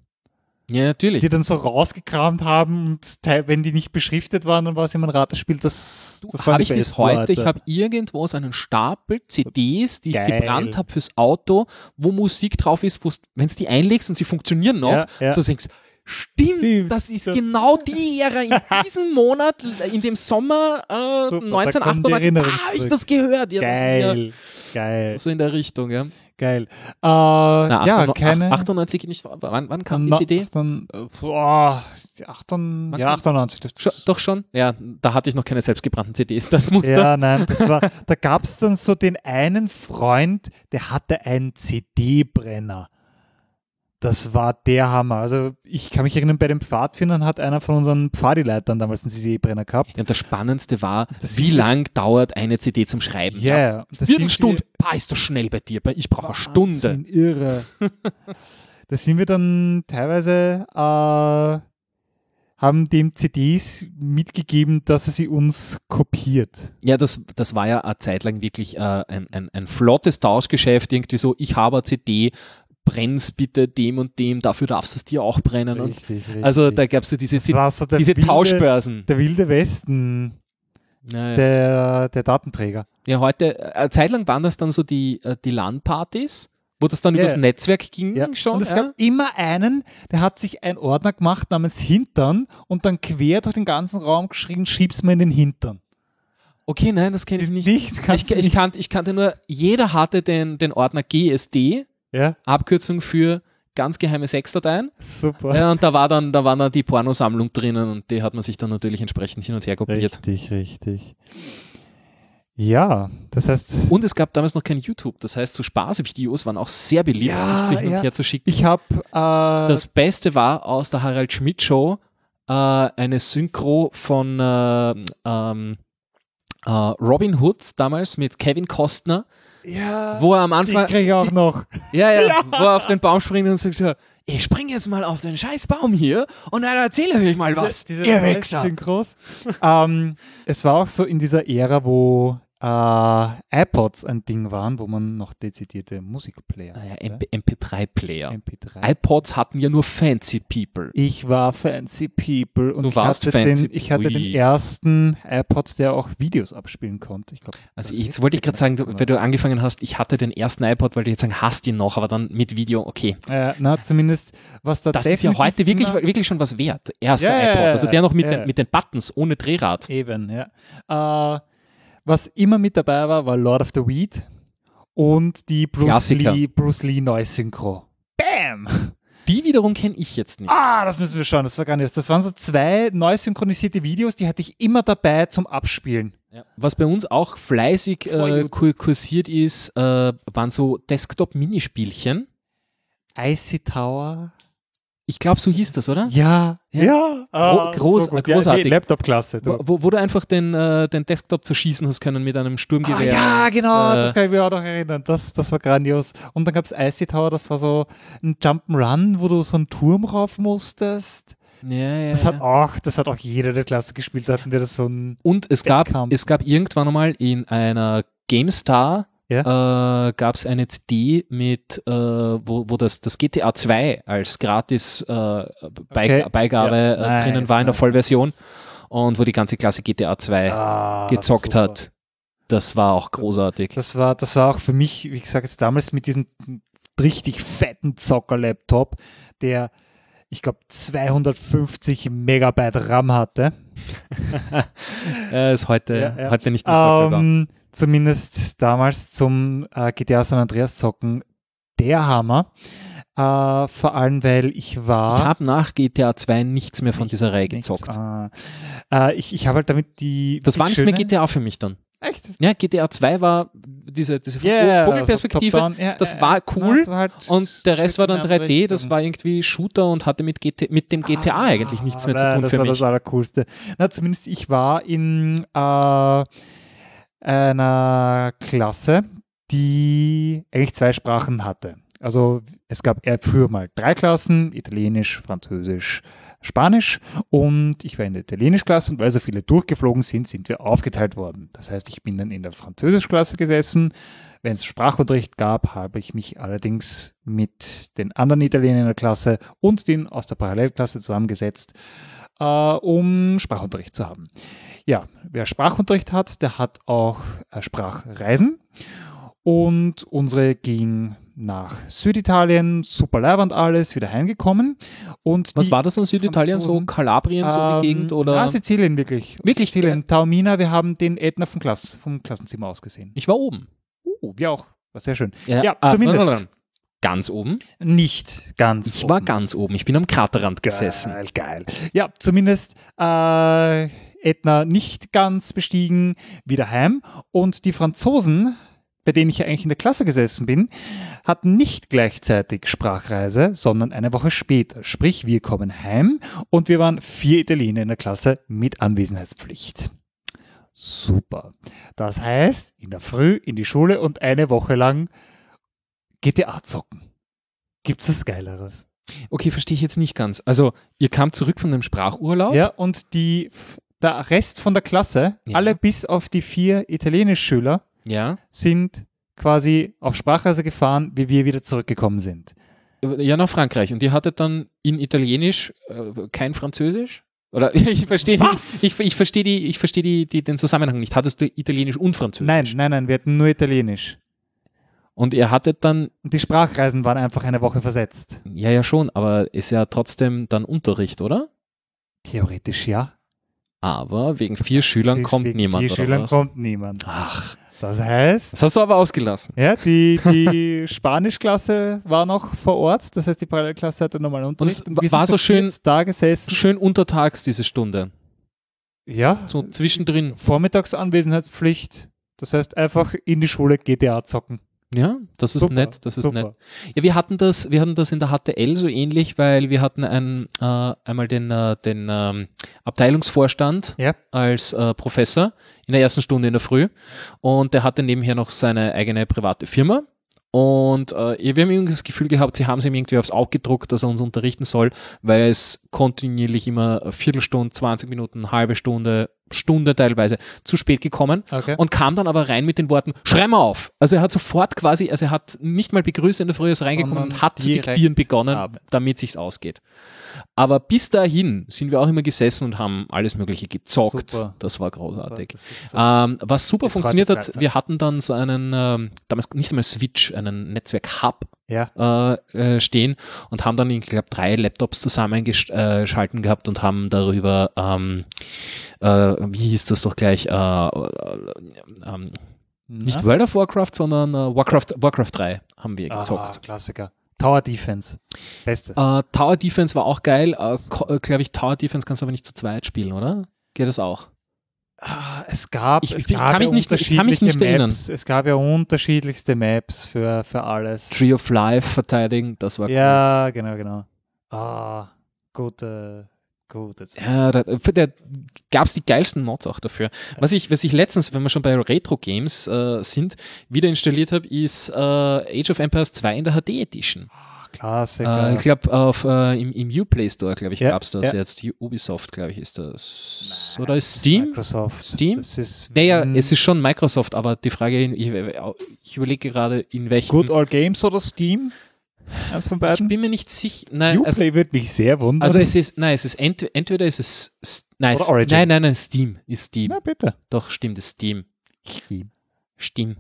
Ja, natürlich. die dann so rausgekramt haben und wenn die nicht beschriftet waren, dann war es immer ein Ratespiel, das, das habe ich bis heute. Leute. Ich habe irgendwo so einen Stapel CDs, die Geil. ich gebrannt habe fürs Auto, wo Musik drauf ist, wenn du die einlegst und sie funktionieren noch, Ja, ja. so denkst Stimmt, Stimmt, das ist das- genau die Ära. In diesem Monat, in dem Sommer äh, Super, da kommen die 1998, Erinnerungen da habe ich das gehört. Ja, das ist geil, geil, ja so in der Richtung. Ja, geil. Äh, Na, ja, 98 keine... 98 nicht. Wann, wann kam die Na- CD? Dann, äh, boah, die 98, Wann ja, kam- 98 dürfte Schon, es- doch schon? Ja, da hatte ich noch keine selbstgebrannten CDs. Das musste. Ja, nein, das war, da gab es dann so den einen Freund, der hatte einen CD-Brenner. Das war der Hammer. Also ich kann mich erinnern, bei den Pfadfindern hat einer von unseren Pfadileitern damals einen CD-Brenner gehabt. Ja, und das Spannendste war, Das wie lang dauert eine CD zum Schreiben? Ja, yeah, das Viertelstunde. Pa, ist das schnell bei dir. Ich brauche eine Stunde. Irre. da sind wir dann teilweise, äh, haben dem CDs mitgegeben, dass er sie uns kopiert. Ja, das, das war ja eine Zeit lang wirklich äh, ein, ein, ein flottes Tauschgeschäft. Irgendwie so, ich habe eine CD, brenn's bitte dem und dem, dafür darfst du es dir auch brennen. Und Richtig, richtig. also da gab es ja diese, der diese wilde, Tauschbörsen. Der wilde Westen Ja, ja. der, der Datenträger. ja, heute, äh, eine Zeit lang waren das dann so die, äh, die LAN-Partys, wo das dann Ja, übers. Netzwerk ging Ja. schon. und es ja. gab immer einen, der hat sich einen Ordner gemacht namens Hintern und dann quer durch den ganzen Raum geschrien, schieb's mir in den Hintern. Okay, nein, das kenne ich nicht. Nicht, Ich, ich, nicht. kannte, ich kannte nur, jeder hatte den, den Ordner GSD, Ja, Abkürzung für ganz geheime Sexdateien. super. Ja, und da war dann, da war dann die Pornosammlung drinnen und die hat man sich dann natürlich entsprechend hin und her kopiert. Richtig, richtig. Ja, das heißt, Und es gab damals noch kein YouTube. Das heißt, so Spaßvideos waren auch sehr beliebt, Ja, sich hin und ja. her zu schicken. ich habe äh, Das Beste war aus der Harald Schmidt Show äh, eine Synchro von äh, ähm, Äh, Robin Hood damals mit Kevin Costner, Ja, wo er am die Anfang, kriege ich auch noch. ja, ja, wo er auf den Baum springt und sagt so, ich spring jetzt mal auf den scheiß Baum hier und dann erzähle ich euch mal was. Diese ihr Noise Wichser. Synchros. ähm, es war auch so in dieser Ära, wo äh, iPods ein Ding waren, wo man noch dezidierte Musikplayer Ah ja, hatte. MP, MP3-Player. MP3. iPods hatten ja nur fancy people. Ich war Fancy People und Du ich, warst hatte Fancy den, ich hatte den ersten iPod, der auch Videos abspielen konnte. Ich glaub, Also ich, jetzt wollte ich gerade sagen, du, weil du angefangen hast, ich hatte den ersten iPod, weil du jetzt sagen, hast ihn noch, aber dann mit Video, okay. äh, na, zumindest was da Das ist ja heute wirklich, wirklich schon was wert. Erster ja, iPod. Also der noch mit, ja. den, mit den Buttons, ohne Drehrad. Eben, ja. Äh, was immer mit dabei war, war Lord of the Weed und die Bruce Klassiker. Lee, Bruce Lee Neusynchro. Bam! Die wiederum kenne ich jetzt nicht. Ah, das müssen wir schauen, das war gar nicht. Das waren so zwei neu synchronisierte Videos, die hatte ich immer dabei zum Abspielen. Ja. Was bei uns auch fleißig äh, kursiert ist, äh, waren so Desktop-Minispielchen. Icy Tower. Ich glaube, so hieß das, oder? Ja, Ja. ja. Ah, groß- so großartig. Ja, nee, Laptop-Klasse. Wo, du. wo, du einfach den, äh, den Desktop zerschießen hast können mit einem Ah, Sturmgewehr. ja, genau, Äh, das kann ich mir auch noch erinnern. Das, das war grandios. Und dann gab es Icy Tower, das war so ein Jump'n'Run, wo du so einen Turm rauf musstest. ja, ja, Das ja. hat auch, das hat auch jeder der Klasse gespielt, da hatten wir das so ein. Und es gab, es gab irgendwann einmal in einer GameStar äh, gab es eine CD mit, äh, wo, wo das, das GTA 2 als gratis äh, Okay. Beigabe Ja. äh, Nice, drinnen war in der nice, Vollversion nice. und wo die ganze Klasse GTA 2 Ah, gezockt super. hat. Das war auch großartig. Das war, das war auch für mich, wie gesagt, jetzt damals mit diesem richtig fetten Zocker-Laptop, der, ich glaube, 250 Megabyte RAM hatte. ist heute, Ja, ja. heute nicht mehr vorstellbar. Ähm, zumindest damals zum äh, GTA San Andreas zocken der Hammer. Äh, vor allem, weil ich war. Ich habe nach GTA 2 nichts mehr von Nicht- dieser Reihe nichts, gezockt. ah. äh, ich ich habe halt damit die. Das war nicht schöne, mehr GTA für mich dann. Echt? Ja, GTA 2 war diese, diese Yeah, Vogelperspektive also. Ja, das war cool das war halt und der Rest war dann schön in eine 3D. andere Das Richtung. war irgendwie Shooter und hatte mit, GT, mit dem GTA eigentlich nichts mehr zu Ah, tun das für war mich. das Allercoolste. Na, zumindest ich war in äh, einer Klasse, die eigentlich zwei Sprachen hatte. Also es gab eher früher mal drei Klassen, Italienisch, Französisch, Spanisch und ich war in der Italienischklasse und weil so viele durchgeflogen sind, sind wir aufgeteilt worden. Das heißt, ich bin dann in der Französischklasse gesessen. Wenn es Sprachunterricht gab, habe ich mich allerdings mit den anderen Italienern in der Klasse und den aus der Parallelklasse zusammengesetzt, äh, um Sprachunterricht zu haben. Ja, wer Sprachunterricht hat, der hat auch äh, Sprachreisen. Und unsere ging nach Süditalien, super leibend alles, wieder heimgekommen. Und Was war das in Süditalien? So Franzosen. Kalabrien, so die ähm, Gegend? Oder? Ja, Sizilien wirklich. Wirklich? Sizilien, Taormina, wir haben den Ätna vom, Klass, vom Klassenzimmer aus gesehen. ich war oben. Oh, wir auch. War sehr schön. Ja, Ja, ah, zumindest. nein, nein, nein. Ganz oben. Nicht ganz. Ich war oben. ganz oben. Ich bin am Kraterrand gesessen. Geil, geil. Ja, zumindest äh, Ätna nicht ganz bestiegen, wieder heim. Und die Franzosen, bei denen ich ja eigentlich in der Klasse gesessen bin, hatten nicht gleichzeitig Sprachreise, sondern eine Woche später. Sprich, wir kommen heim und wir waren vier Italiener in der Klasse mit Anwesenheitspflicht. Super. Das heißt, in der Früh in die Schule und eine Woche lang GTA zocken. Gibt's was Geileres? Okay, verstehe ich jetzt nicht ganz. Also, ihr kamt zurück von dem Sprachurlaub. Ja, und die, der Rest von der Klasse, Ja. alle bis auf die vier Italienisch-Schüler, Ja. sind quasi auf Sprachreise gefahren, wie wir wieder zurückgekommen sind. Ja, nach Frankreich. Und ihr hattet dann in Italienisch äh, kein Französisch? Oder ich verstehe die, ich, ich verstehe die, ich verstehe die, die, den Zusammenhang nicht. Hattest du Italienisch und Französisch? Nein, nein, nein, wir hatten nur Italienisch. Und ihr hattet dann, Und die Sprachreisen waren einfach eine Woche versetzt. ja, ja schon, aber ist ja trotzdem dann Unterricht, oder? Theoretisch ja. Aber wegen vier Schülern kommt wegen niemand, Vier oder Schülern was? kommt niemand. Ach, Das heißt, das hast du aber ausgelassen. ja, die, die Spanischklasse war noch vor Ort, das heißt, die Parallelklasse hatte normal Unterricht. Und es war so schön- da gesessen. Schön untertags diese Stunde. Ja, So zwischendrin. Vormittagsanwesenheitspflicht. Das heißt einfach in die Schule GTA zocken. Ja, das ist Super, nett, das ist super. nett. Ja, wir hatten das, wir hatten das in der HTL so ähnlich, weil wir hatten ein, äh, einmal den, äh, den ähm, Abteilungsvorstand Ja. als äh, Professor in der ersten Stunde in der Früh und der hatte nebenher noch seine eigene private Firma und äh, wir haben irgendwie das Gefühl gehabt, sie haben es ihm irgendwie aufs Auge gedruckt, dass er uns unterrichten soll, weil es kontinuierlich immer Viertelstunde, 20 Minuten, halbe Stunde, Stunde teilweise zu spät gekommen Okay. und kam dann aber rein mit den Worten, schrei mal auf. Also er hat sofort quasi, also er hat nicht mal begrüßt in der Früh, ist reingekommen Sondern und hat zu diktieren begonnen, Arbeit. damit sich's ausgeht. Aber bis dahin sind wir auch immer gesessen und haben alles Mögliche gezockt. Super. Das war großartig. Das so- Ähm, was super funktioniert hat, wir hatten dann so einen, ähm, damals nicht einmal Switch, einen Netzwerk-Hub ja. äh, äh, stehen und haben dann, ich glaube, drei Laptops zusammengeschalten gehabt und haben darüber, ähm, äh, wie hieß das doch gleich, äh, äh, ähm, nicht? World of Warcraft, sondern äh, Warcraft, Warcraft 3 haben wir Ah, gezockt. Klassiker. Tower Defense. Bestes. Tower Defense war auch geil. Glaube ich, Tower Defense kannst du aber nicht zu zweit spielen, oder? Geht das auch? Ah, es gab, Ich- es ich gab ja nicht- unterschiedliche nicht erinnern. Maps. Es gab ja unterschiedlichste Maps für, für alles. Tree of Life verteidigen, das war cool. Ja, genau, genau. Ah, gute, gute Zeit. Ja, da, der gab es die geilsten Mods auch dafür. Was ich, was ich letztens, wenn wir schon bei Retro-Games äh, sind, wieder installiert habe, ist äh, Age of Empires 2 in der HD Edition. Ah, Klassiker. Äh, ich glaube, auf äh, im, im Uplay Store, glaube ich, Ja, gab es das ja. jetzt. Ubisoft, glaube ich, ist das. Nein, Oder ist Steam? Microsoft. Steam? Ist Naja, es ist schon Microsoft, aber die Frage, ich, ich überlege gerade, in welchem. Good All Games oder Steam? Eins von ich beiden? bin mir nicht sicher. Nein, also, Uplay würde mich sehr wundern. also es ist, nein, es ist ent, entweder ist es, nein, Oder es- Origin. nein, nein, nein, Steam ist Steam. Na bitte. Doch, stimmt, ist Steam. Steam. Steam.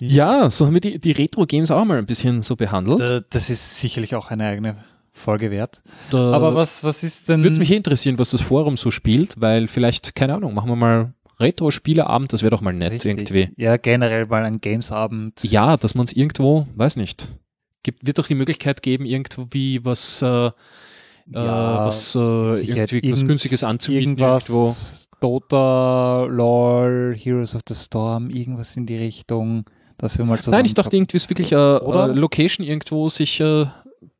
Ja, so haben wir die, die Retro-Games auch mal ein bisschen so behandelt. Da- Das ist sicherlich auch eine eigene Folge wert. Da Aber was, was ist denn. würde es mich interessieren, was das Forum so spielt, weil vielleicht, keine Ahnung, machen wir mal Retro-Spieleabend, das wäre doch mal nett Richtig. irgendwie. Ja, generell mal ein Gamesabend. Ja, dass man es irgendwo, weiß nicht, gibt, wird doch die Möglichkeit geben, irgendwie was, äh, Ja, äh, was äh, irgendwie was Irgend- Günstiges anzubieten irgendwas. irgendwo. Dota, LOL, Heroes of the Storm, irgendwas in die Richtung, dass wir mal zusammen. Nein, ich dachte irgendwie ist wirklich äh, Oder? äh, Location irgendwo sich äh,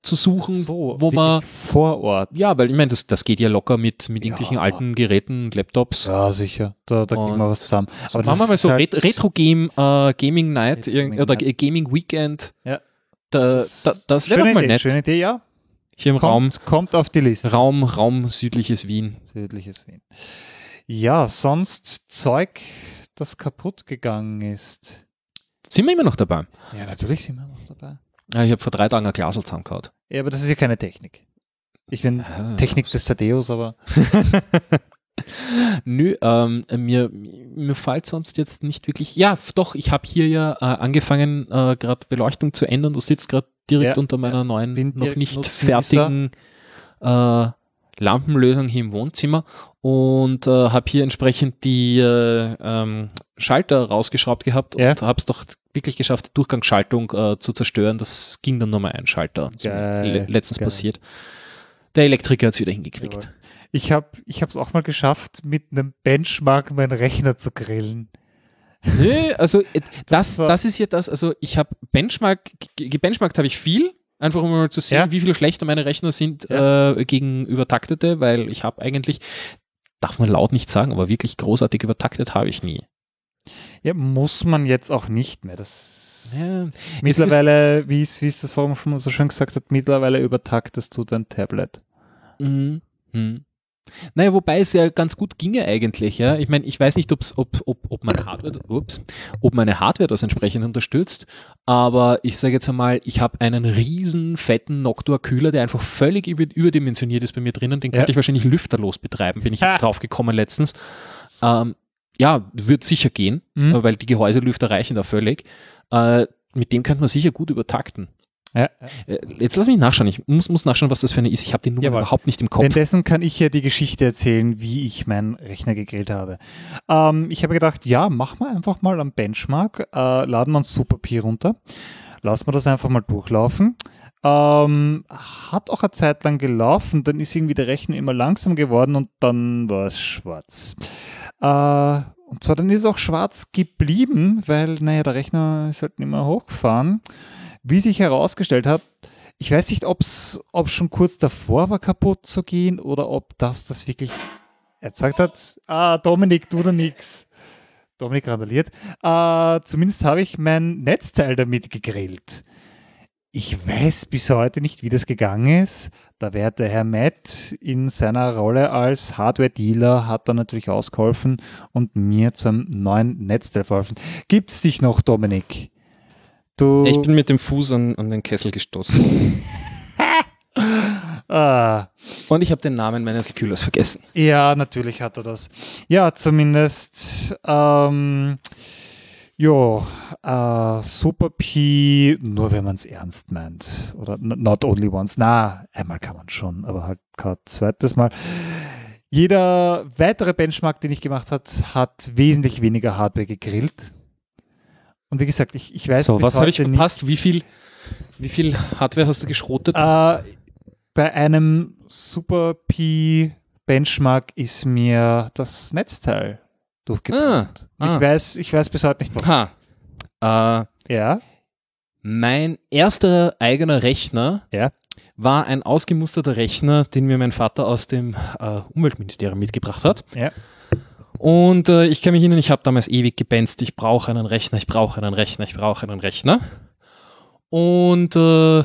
zu suchen, so, wo man vor Ort. Ja, weil ich meine, das, das geht ja locker mit, mit Ja. irgendwelchen alten Geräten und Laptops. Ja, sicher. Da, da kriegen wir was zusammen. Aber machen wir das mal so halt- Ret Retro-Game, äh, Gaming Night Retro Gaming oder Night. Gaming Weekend. Ja. Da, da, das wäre doch mal Idee, nett. Schöne Idee, ja. Hier im Raum, Kommt, kommt auf die Liste. Raum, Raum südliches Wien. Südliches Wien. Ja, sonst Zeug, das kaputt gegangen ist. Sind wir immer noch dabei? Ja, natürlich sind wir noch dabei. Ja, ich habe vor drei Tagen ein Glasl zusammengehauen. Ja, aber das ist ja keine Technik. Ich bin Ah. Technik des Tadeus, aber Nö, ähm, mir, mir fällt sonst jetzt nicht wirklich. Ja, doch, ich habe hier ja äh, angefangen, äh, gerade Beleuchtung zu ändern. Du sitzt gerade direkt Ja, unter meiner neuen, noch nicht fertigen äh, Lampenlösung hier im Wohnzimmer und äh, habe hier entsprechend die äh, ähm, Schalter rausgeschraubt gehabt Ja. und habe es doch wirklich geschafft, die Durchgangsschaltung äh, zu zerstören. Das ging dann nur mal ein Schalter. So le letztens geil. passiert. Der Elektriker hat es wieder hingekriegt. Jawohl. ich habe es auch mal geschafft, mit einem Benchmark meinen Rechner zu grillen. Nö, also äh, das, Das das ist ja das, also ich habe Benchmark, ge- gebenchmarkt habe ich viel, einfach um mal zu sehen, Ja. wie viel schlechter meine Rechner sind äh, gegen übertaktete, weil ich habe eigentlich, darf man laut nicht sagen, aber wirklich großartig übertaktet habe ich nie. Ja, muss man jetzt auch nicht mehr. Das Ja, mittlerweile, wie es wie es das Forum schon so schön gesagt hat, mittlerweile übertaktest du dein Tablet. Mhm. Mhm. Naja, wobei es ja ganz gut ginge eigentlich, ja. Ich meine, ich weiß nicht, ob's, ob, ob, ob meine Hardware, ups, ob meine Hardware das entsprechend unterstützt, aber ich sage jetzt einmal, ich habe einen riesen fetten Noctua-Kühler, der einfach völlig über, überdimensioniert ist bei mir drinnen. Den Ja. könnte ich wahrscheinlich lüfterlos betreiben, bin ich jetzt Ha. drauf gekommen letztens. Ähm, ja, wird sicher gehen, Mhm. weil die Gehäuselüfter reichen da völlig. Äh, mit dem könnte man sicher gut übertakten. Ja. Äh, Jetzt lass mich nachschauen. Ich muss, muss nachschauen, was das für eine ist. Ich habe die Nummer Jawohl. überhaupt nicht im Kopf. Währenddessen kann ich ja die Geschichte erzählen, wie ich meinen Rechner gegrillt habe. Ähm, ich habe gedacht, ja, machen wir einfach mal am Benchmark, äh, laden wir ein Superpi runter, lassen wir das einfach mal durchlaufen. Ähm, hat auch eine Zeit lang gelaufen, dann ist irgendwie der Rechner immer langsam geworden und dann war es schwarz. Äh, und zwar dann ist es auch schwarz geblieben, weil, naja, der Rechner ist halt nicht mehr hochgefahren. Wie sich herausgestellt hat, ich weiß nicht, ob es schon kurz davor war, kaputt zu gehen oder ob das das wirklich erzeugt hat. Ah, Dominik, du da nix. Dominik randaliert. Äh, zumindest habe ich mein Netzteil damit gegrillt. Ich weiß bis heute nicht, wie das gegangen ist. Da wäre der Herr Matt in seiner Rolle als Hardware-Dealer hat dann natürlich ausgeholfen und mir zum neuen Netzteil verholfen. Gibt's dich noch, Dominik? Du ich bin mit dem Fuß an, an den Kessel gestoßen. ah. Und ich habe den Namen meines Kühlers vergessen. Ja, natürlich hat er das. Ja, zumindest. Ähm, Jo, äh, Super P, nur wenn man es ernst meint. Oder not only once. Na, einmal kann man schon, aber halt kein zweites Mal. Jeder weitere Benchmark, den ich gemacht habe, hat wesentlich weniger Hardware gegrillt. Und wie gesagt, ich, ich weiß So, was habe ich verpasst? Wie viel, wie viel Hardware hast du geschrotet? Äh, bei einem Super P Benchmark ist mir das Netzteil durchgebrannt. Ah, ah. Ich, weiß, ich weiß bis heute nicht warum. Ha. Äh, ja. Mein erster eigener Rechner ja. war ein ausgemusterter Rechner, den mir mein Vater aus dem äh, Umweltministerium mitgebracht hat. Ja. Und äh, ich kann mich erinnern, ich habe damals ewig gebenzt, ich brauche einen Rechner, ich brauche einen Rechner, ich brauche einen Rechner. Und äh,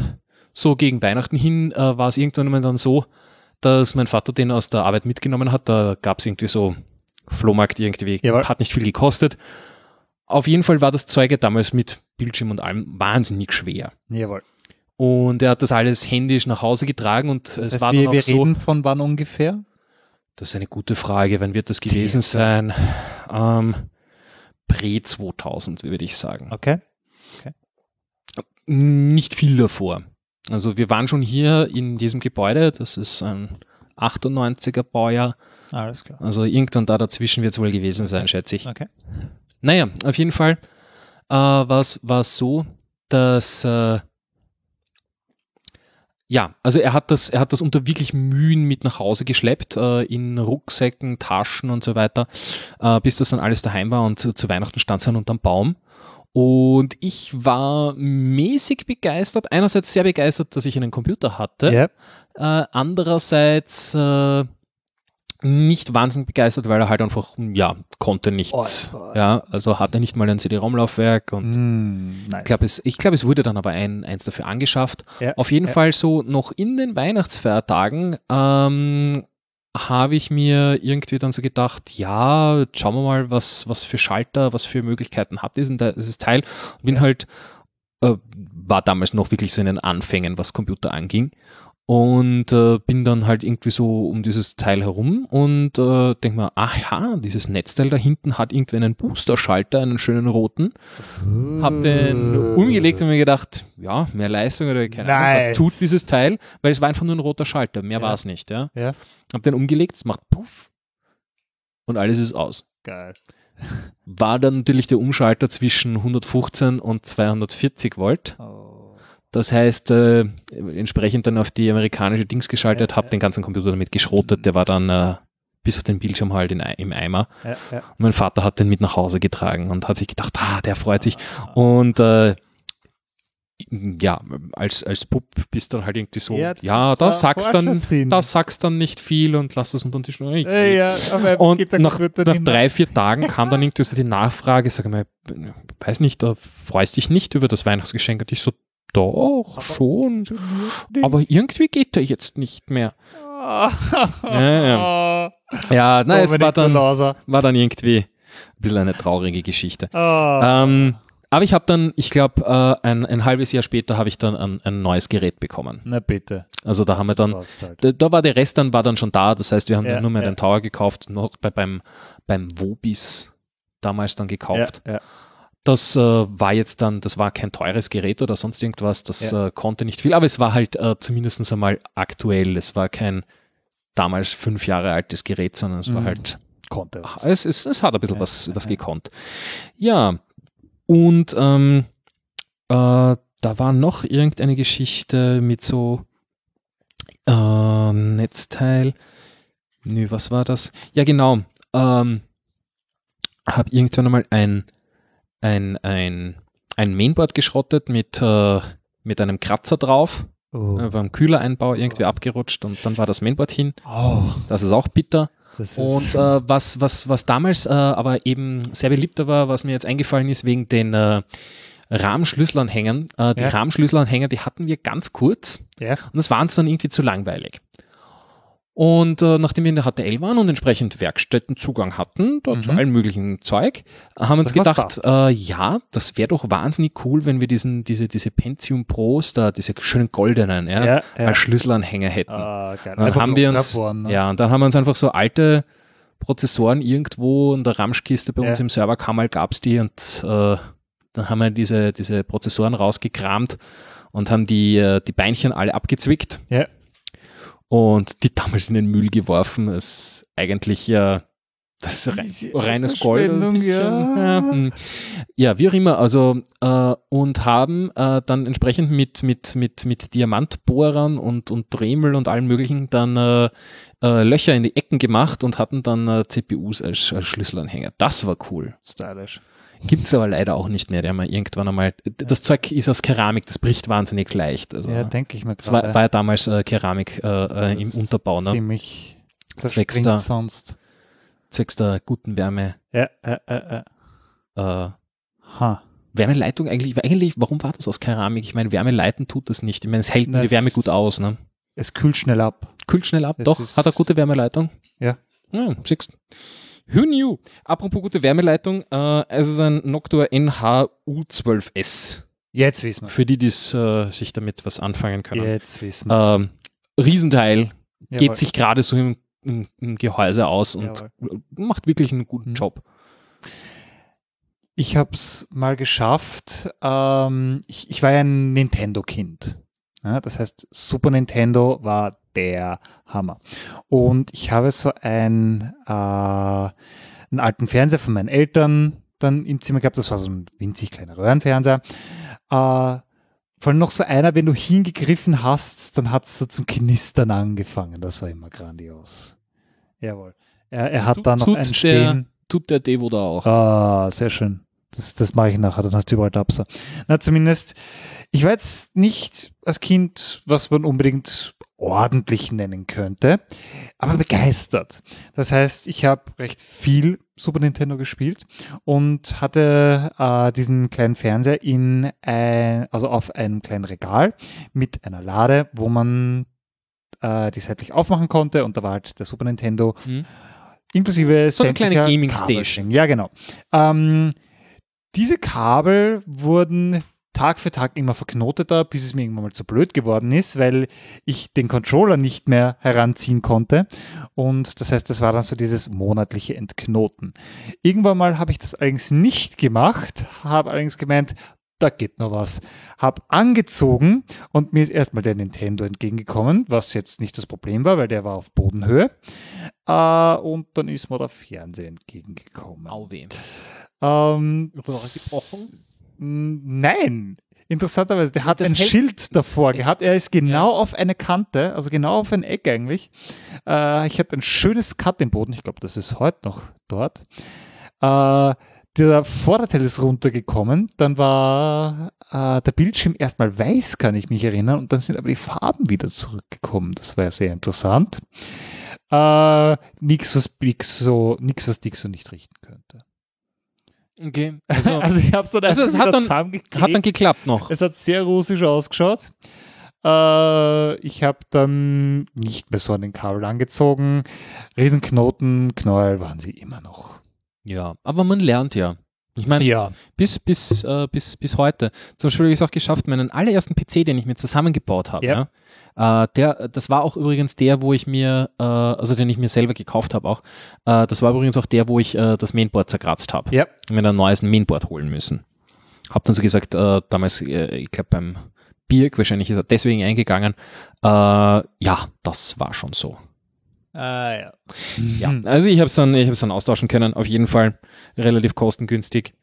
so gegen Weihnachten hin äh, war es irgendwann mal dann so, dass mein Vater den aus der Arbeit mitgenommen hat. Da gab es irgendwie so Flohmarkt irgendwie, Jawohl. hat nicht viel gekostet. Auf jeden Fall war das Zeuge damals mit Bildschirm und allem wahnsinnig schwer. Jawohl. Und er hat das alles händisch nach Hause getragen und das es heißt, war dann wir, auch wir so. von wann ungefähr? Das ist eine gute Frage. Wann wird das gewesen sein? Ähm, Prä 2000, würde ich sagen. Okay. okay. Nicht viel davor. Also wir waren schon hier in diesem Gebäude. Das ist ein 98er Baujahr. Alles klar. Also irgendwann da dazwischen wird es wohl gewesen sein, schätze ich. Okay. Naja, auf jeden Fall äh, war es so, dass äh, ja, also er hat das, er hat das unter wirklich Mühen mit nach Hause geschleppt, äh, in Rucksäcken, Taschen und so weiter, äh, bis das dann alles daheim war und zu Weihnachten stand es dann unterm Baum. Und ich war mäßig begeistert. Einerseits sehr begeistert, dass ich einen Computer hatte. Yep. Äh, andererseits äh, nicht wahnsinnig begeistert, weil er halt einfach, ja, konnte nicht. Oh, ja, also hatte nicht mal ein CD-ROM-Laufwerk und mm, nice. ich glaube, es, glaub, es wurde dann aber ein, eins dafür angeschafft. Ja, Auf jeden ja. Fall so noch in den Weihnachtsfeiertagen ähm, habe ich mir irgendwie dann so gedacht, ja, schauen wir mal, was, was für Schalter, was für Möglichkeiten hat diesen, dieses Teil. Bin ja. halt, äh, war damals noch wirklich so in den Anfängen, was Computer anging und äh, bin dann halt irgendwie so um dieses Teil herum und äh, denke mir, aha, dieses Netzteil da hinten hat irgendwie einen Booster-Schalter, einen schönen roten. Uh. Hab den umgelegt und mir gedacht, ja, mehr Leistung oder keine nice. Ahnung, was tut dieses Teil, weil es war einfach nur ein roter Schalter, mehr ja. war es nicht. Ja? ja. Hab den umgelegt, es macht Puff und alles ist aus. Geil. War dann natürlich der Umschalter zwischen 115 und 240 Volt. Oh. Das heißt, äh, entsprechend dann auf die amerikanische Dings geschaltet, ja, habe ja. den ganzen Computer damit geschrotet. Der war dann äh, bis auf den Bildschirm halt in, im Eimer. Ja, und mein Vater hat den mit nach Hause getragen und hat sich gedacht, ah, der freut sich. Und äh, ja, als, als Bub bist du dann halt irgendwie so, ja, ja da sagst dann, da sagst dann nicht viel und lass das unter den Tisch. Ja, und nach, nach drei, vier Tagen kam dann irgendwie so die Nachfrage, sag mal, weiß nicht, da freust dich nicht über das Weihnachtsgeschenk und ich so, doch, aber schon. Aber irgendwie geht er jetzt nicht mehr. ja, ja. ja nein, es war dann, war dann irgendwie ein bisschen eine traurige Geschichte. Oh. Ähm, aber ich habe dann, ich glaube, äh, ein, ein halbes Jahr später habe ich dann ein, ein, neues Gerät bekommen. Na bitte. Also da haben wir dann, da, da, war der Rest dann, war dann schon da. Das heißt, wir haben ja, dann nur mehr ja. den Tower gekauft, noch bei, beim, beim Wobis damals dann gekauft. Ja, ja. Das äh, war jetzt dann, das war kein teures Gerät oder sonst irgendwas, das ja. äh, konnte nicht viel, aber es war halt äh, zumindest einmal aktuell. Es war kein damals fünf Jahre altes Gerät, sondern es mhm. war halt. Konnte was. Es, es, es hat ein bisschen ja, was, was gekonnt. Ja, und ähm, äh, da war noch irgendeine Geschichte mit so äh, Netzteil. Nö, was war das? Ja, genau. Ähm, habe irgendwann einmal ein, ein, ein, ein Mainboard geschrottet mit, äh, mit einem Kratzer drauf, Oh. äh, beim Kühlereinbau irgendwie abgerutscht und dann war das Mainboard hin. Oh, Das ist auch bitter. ist Und äh, was, was, was damals äh, aber eben sehr beliebter war, was mir jetzt eingefallen ist, wegen den äh, Rahmenschlüsselanhängern. Die Ja. Rahmenschlüsselanhänger, die hatten wir ganz kurz ja. und das war uns dann irgendwie zu langweilig. Und äh, nachdem wir in der HTL waren und entsprechend Werkstättenzugang hatten, da zu Mhm. allem möglichen Zeug, haben wir uns gedacht, äh, ja, das wäre doch wahnsinnig cool, wenn wir diesen, diese, diese Pentium Pros, da diese schönen goldenen, ja, Ja, ja. als Schlüsselanhänger hätten. Ah. Dann Einfach haben wir uns, Gravbohren, ne? ja, und dann haben wir uns einfach so alte Prozessoren irgendwo in der Ramschkiste bei uns im Serverkammer gab es die und äh, dann haben wir diese, diese Prozessoren rausgekramt und haben die, äh, die Beinchen alle abgezwickt Ja. Und die damals in den Müll geworfen. Das ist eigentlich ja das rein, reines Gold. ja. hm. ja, wie auch immer. Also äh, und haben äh, dann entsprechend mit, mit, mit, mit Diamantbohrern und, und Dremel und allem möglichen dann äh, äh, Löcher in die Ecken gemacht und hatten dann äh, CPUs als, als Schlüsselanhänger. Das war cool. Stylisch. Gibt es aber leider auch nicht mehr. Die haben wir irgendwann einmal. Das Zeug ist aus Keramik, das bricht wahnsinnig leicht. Also, Ja, denke ich mir das war, gerade. war ja damals äh, Keramik äh, äh, im Unterbau, ne? Ziemlich Zwecks der- sonst. zwecks der guten Wärme. Ja, äh, äh, äh. Ha. Wärmeleitung eigentlich, eigentlich, warum war das aus Keramik? Ich meine, Wärme leiten tut das nicht. Ich meine, es hält Na, die Wärme gut aus, ne? Es kühlt schnell ab. Kühlt schnell ab, Es doch, hat er gute Wärmeleitung. Ja. Ja, siehst Who knew? Apropos gute Wärmeleitung, äh, es ist ein Noctua NH-U12S. Jetzt wissen wir. Für die, die äh, sich damit was anfangen können. Jetzt wissen wir. Ähm, Riesenteil, Jawohl. geht sich gerade so im, im, im Gehäuse aus und macht wirklich einen guten Mhm. Job. Ich habe es mal geschafft. Ähm, ich, ich war ja ein Nintendo-Kind. Ja, das heißt, Super Nintendo war der Hammer. Und ich habe so ein, äh, einen alten Fernseher von meinen Eltern dann im Zimmer gehabt. Das war so ein winzig kleiner Röhrenfernseher. Äh, vor allem noch so einer, wenn du hingegriffen hast, dann hat es so zum Knistern angefangen. Das war immer grandios. Jawohl. Er, er hat Tut- da noch tut ein der- Stehen. Tut der Devo da auch. Ah, sehr schön. Das, das mache ich nachher, dann hast du überall Tapser. Na, zumindest, ich war jetzt nicht als Kind, was man unbedingt ordentlich nennen könnte, aber begeistert. Das heißt, ich habe recht viel Super Nintendo gespielt und hatte äh, diesen kleinen Fernseher in ein, also auf einem kleinen Regal mit einer Lade, wo man äh, die seitlich aufmachen konnte und da war halt der Super Nintendo Hm? Inklusive So eine kleine Gaming. Station. Ja, genau. Ähm, diese Kabel wurden Tag für Tag immer verknoteter, bis es mir irgendwann mal zu blöd geworden ist, weil ich den Controller nicht mehr heranziehen konnte. Und das heißt, das war dann so dieses monatliche Entknoten. Irgendwann mal habe ich das allerdings nicht gemacht, habe allerdings gemeint, da geht noch was. Hab angezogen und mir ist erstmal der Nintendo entgegengekommen, was jetzt nicht das Problem war, weil der war auf Bodenhöhe. Äh, und dann ist mir der Fernseher entgegengekommen. Au weh. Ähm, gebrochen? Nein. Interessanterweise, der hat Das ein Schild davor gehabt. Er ist genau auf eine Kante, also genau auf ein Eck eigentlich. Äh, ich hatte ein schönes Cut im Boden. Ich glaube, das ist heute noch dort. Äh, der Vorderteil ist runtergekommen. Dann war äh, der Bildschirm erstmal weiß, kann ich mich erinnern. Und dann sind aber die Farben wieder zurückgekommen. Das war ja sehr interessant. Äh, nichts, was Dixo, nix, was Dixo nicht richten könnte. Okay. Also, Also ich habe es dann Also einfach es hat dann- hat dann geklappt noch. Es hat sehr russisch ausgeschaut. Äh, ich habe dann nicht mehr so an den Kabel angezogen. Riesenknoten, Knäuel waren sie immer noch. Ja, aber man lernt ja. Ich meine, Ja. bis, bis, äh, bis, bis heute. Zum Beispiel habe ich es auch geschafft, meinen allerersten PC, den ich mir zusammengebaut habe, Ja. ja. äh, der, das war auch übrigens der, wo ich mir, äh, also den ich mir selber gekauft habe auch, äh, das war übrigens auch der, wo ich äh, das Mainboard zerkratzt habe. Ja. Ich mir ein neues Mainboard holen müssen. Hab dann so gesagt, äh, damals, äh, ich glaube beim Birk, wahrscheinlich ist er deswegen eingegangen, ja, das war schon so. Ah, ja. Ja, also ich habe es dann, ich hab's dann austauschen können, auf jeden Fall relativ kostengünstig.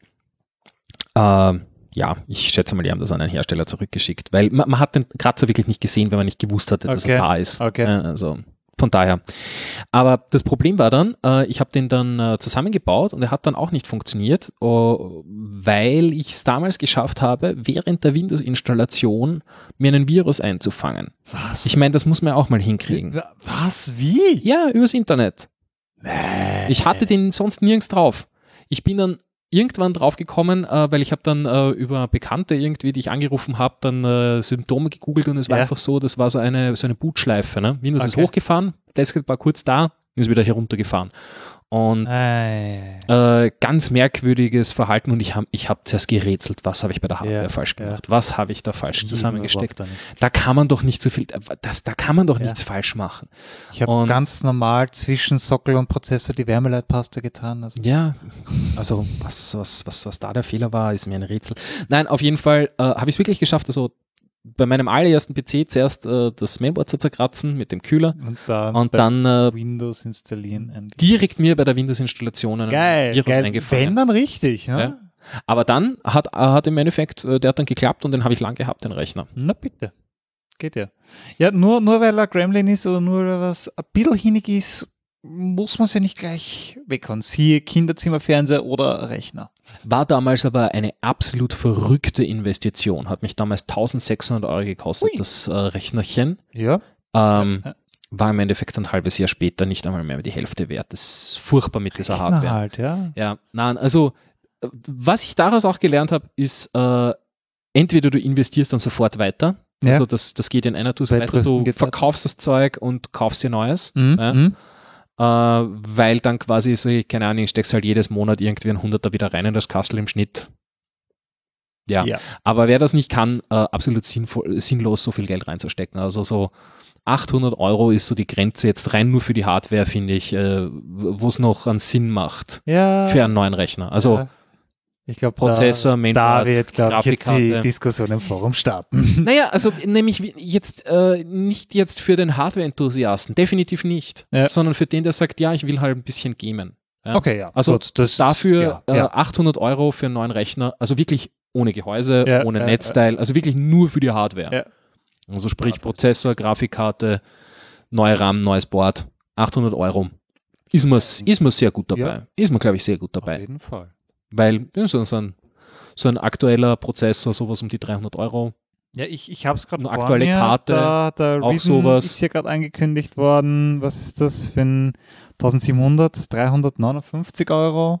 Ähm, ja, ich schätze mal, die haben das an einen Hersteller zurückgeschickt, weil man, man hat den Kratzer wirklich nicht gesehen, wenn man nicht gewusst hatte, dass Okay, er da ist. okay. Also von daher. Aber das Problem war dann, äh, ich habe den dann äh, zusammengebaut und er hat dann auch nicht funktioniert, oh, weil ich es damals geschafft habe, während der Windows-Installation mir einen Virus einzufangen. Was? Ich meine, das muss man ja auch mal hinkriegen. Was? Wie? Ja, übers Internet. Nee. Ich hatte den sonst nirgends drauf. Ich bin dann irgendwann draufgekommen, äh, weil ich habe dann äh, über Bekannte irgendwie, die ich angerufen habe, dann äh, Symptome gegoogelt und es war Ja. einfach so, das war so eine, so eine Bootschleife. Ne? Windows ist Okay. hochgefahren, Desktop war kurz da, ist wieder heruntergefahren. Und Ei. äh, ganz merkwürdiges Verhalten und ich habe ich hab zuerst gerätselt, was habe ich bei der Hardware Ja, falsch ja. gemacht, was habe ich da falsch zusammengesteckt. Überhaupt nicht. Da kann man doch nicht so viel, das, da kann man doch Ja. nichts falsch machen. Ich habe ganz normal zwischen Sockel und Prozessor die Wärmeleitpaste getan. Also Ja, also was, was, was, was da der Fehler war, ist mir ein Rätsel. Nein, auf jeden Fall äh, habe ich es wirklich geschafft, also bei meinem allerersten PC zuerst äh, das Mainboard zu zerkratzen mit dem Kühler und dann, und dann äh, Windows installieren. direkt mir bei der Windows-Installation ein Virus geil. Wenn eingefangen. dann richtig, ne? Ja. Aber dann hat, hat im Endeffekt, äh, der hat dann geklappt und den habe ich lang gehabt, den Rechner. Na bitte. Geht ja. Ja, nur, nur weil er Gremlin ist oder nur weil er was ein bisschen hinig ist, muss man es ja nicht gleich weghauen. Siehe Kinderzimmerfernseher oder Rechner. War damals aber eine absolut verrückte Investition. Hat mich damals 1600 Euro gekostet, Ui. das äh, Rechnerchen. Ja. Ähm, Ja. war im Endeffekt ein halbes Jahr später nicht einmal mehr die Hälfte wert. Das ist furchtbar mit dieser Rechner Hardware. halt, ja. Ja, nein, also äh, was ich daraus auch gelernt habe, ist, äh, entweder du investierst dann sofort weiter, Ja. also das, das geht in einer Tour Bei weiter, du verkaufst das Zeug und kaufst dir Neues, Mhm. Ja. mhm. Äh, weil dann quasi, so, keine Ahnung, steckst halt jedes Monat irgendwie ein Hunderter wieder rein in das Kastel im Schnitt. Ja, Ja. aber wer das nicht kann, äh, absolut sinnvoll, sinnlos so viel Geld reinzustecken. Also so 800 Euro ist so die Grenze jetzt rein nur für die Hardware, finde ich, äh, wo es noch einen Sinn macht Ja. für einen neuen Rechner. Also ja. Ich glaube, Prozessor, da, Mainboard, da wird, glaube ich, jetzt die Grafikkarte. Diskussion im Forum starten. Naja, also nämlich jetzt äh, nicht jetzt für den Hardware-Enthusiasten, definitiv nicht, Ja. sondern für den, der sagt, ja, ich will halt ein bisschen gamen. Ja. Okay, ja. Also Gut, das, Dafür ja, äh, ja. 800 Euro für einen neuen Rechner, also wirklich ohne Gehäuse, Ja, ohne Netzteil, also wirklich nur für die Hardware. Ja. Also sprich Prozessor, Grafikkarte, neue RAM, neues Board, 800 Euro. Ist man, ist man sehr gut dabei. Ja. Ist man, glaube ich, sehr gut Auf dabei. jeden Fall. Weil so, so, ein, so ein aktueller Prozessor, sowas um die 300 Euro. Ja, ich, ich habe es gerade Eine vor aktuelle mir. Karte, da, der auch Reason sowas. ist hier gerade angekündigt worden. Was ist das für ein 1700, 359 Euro?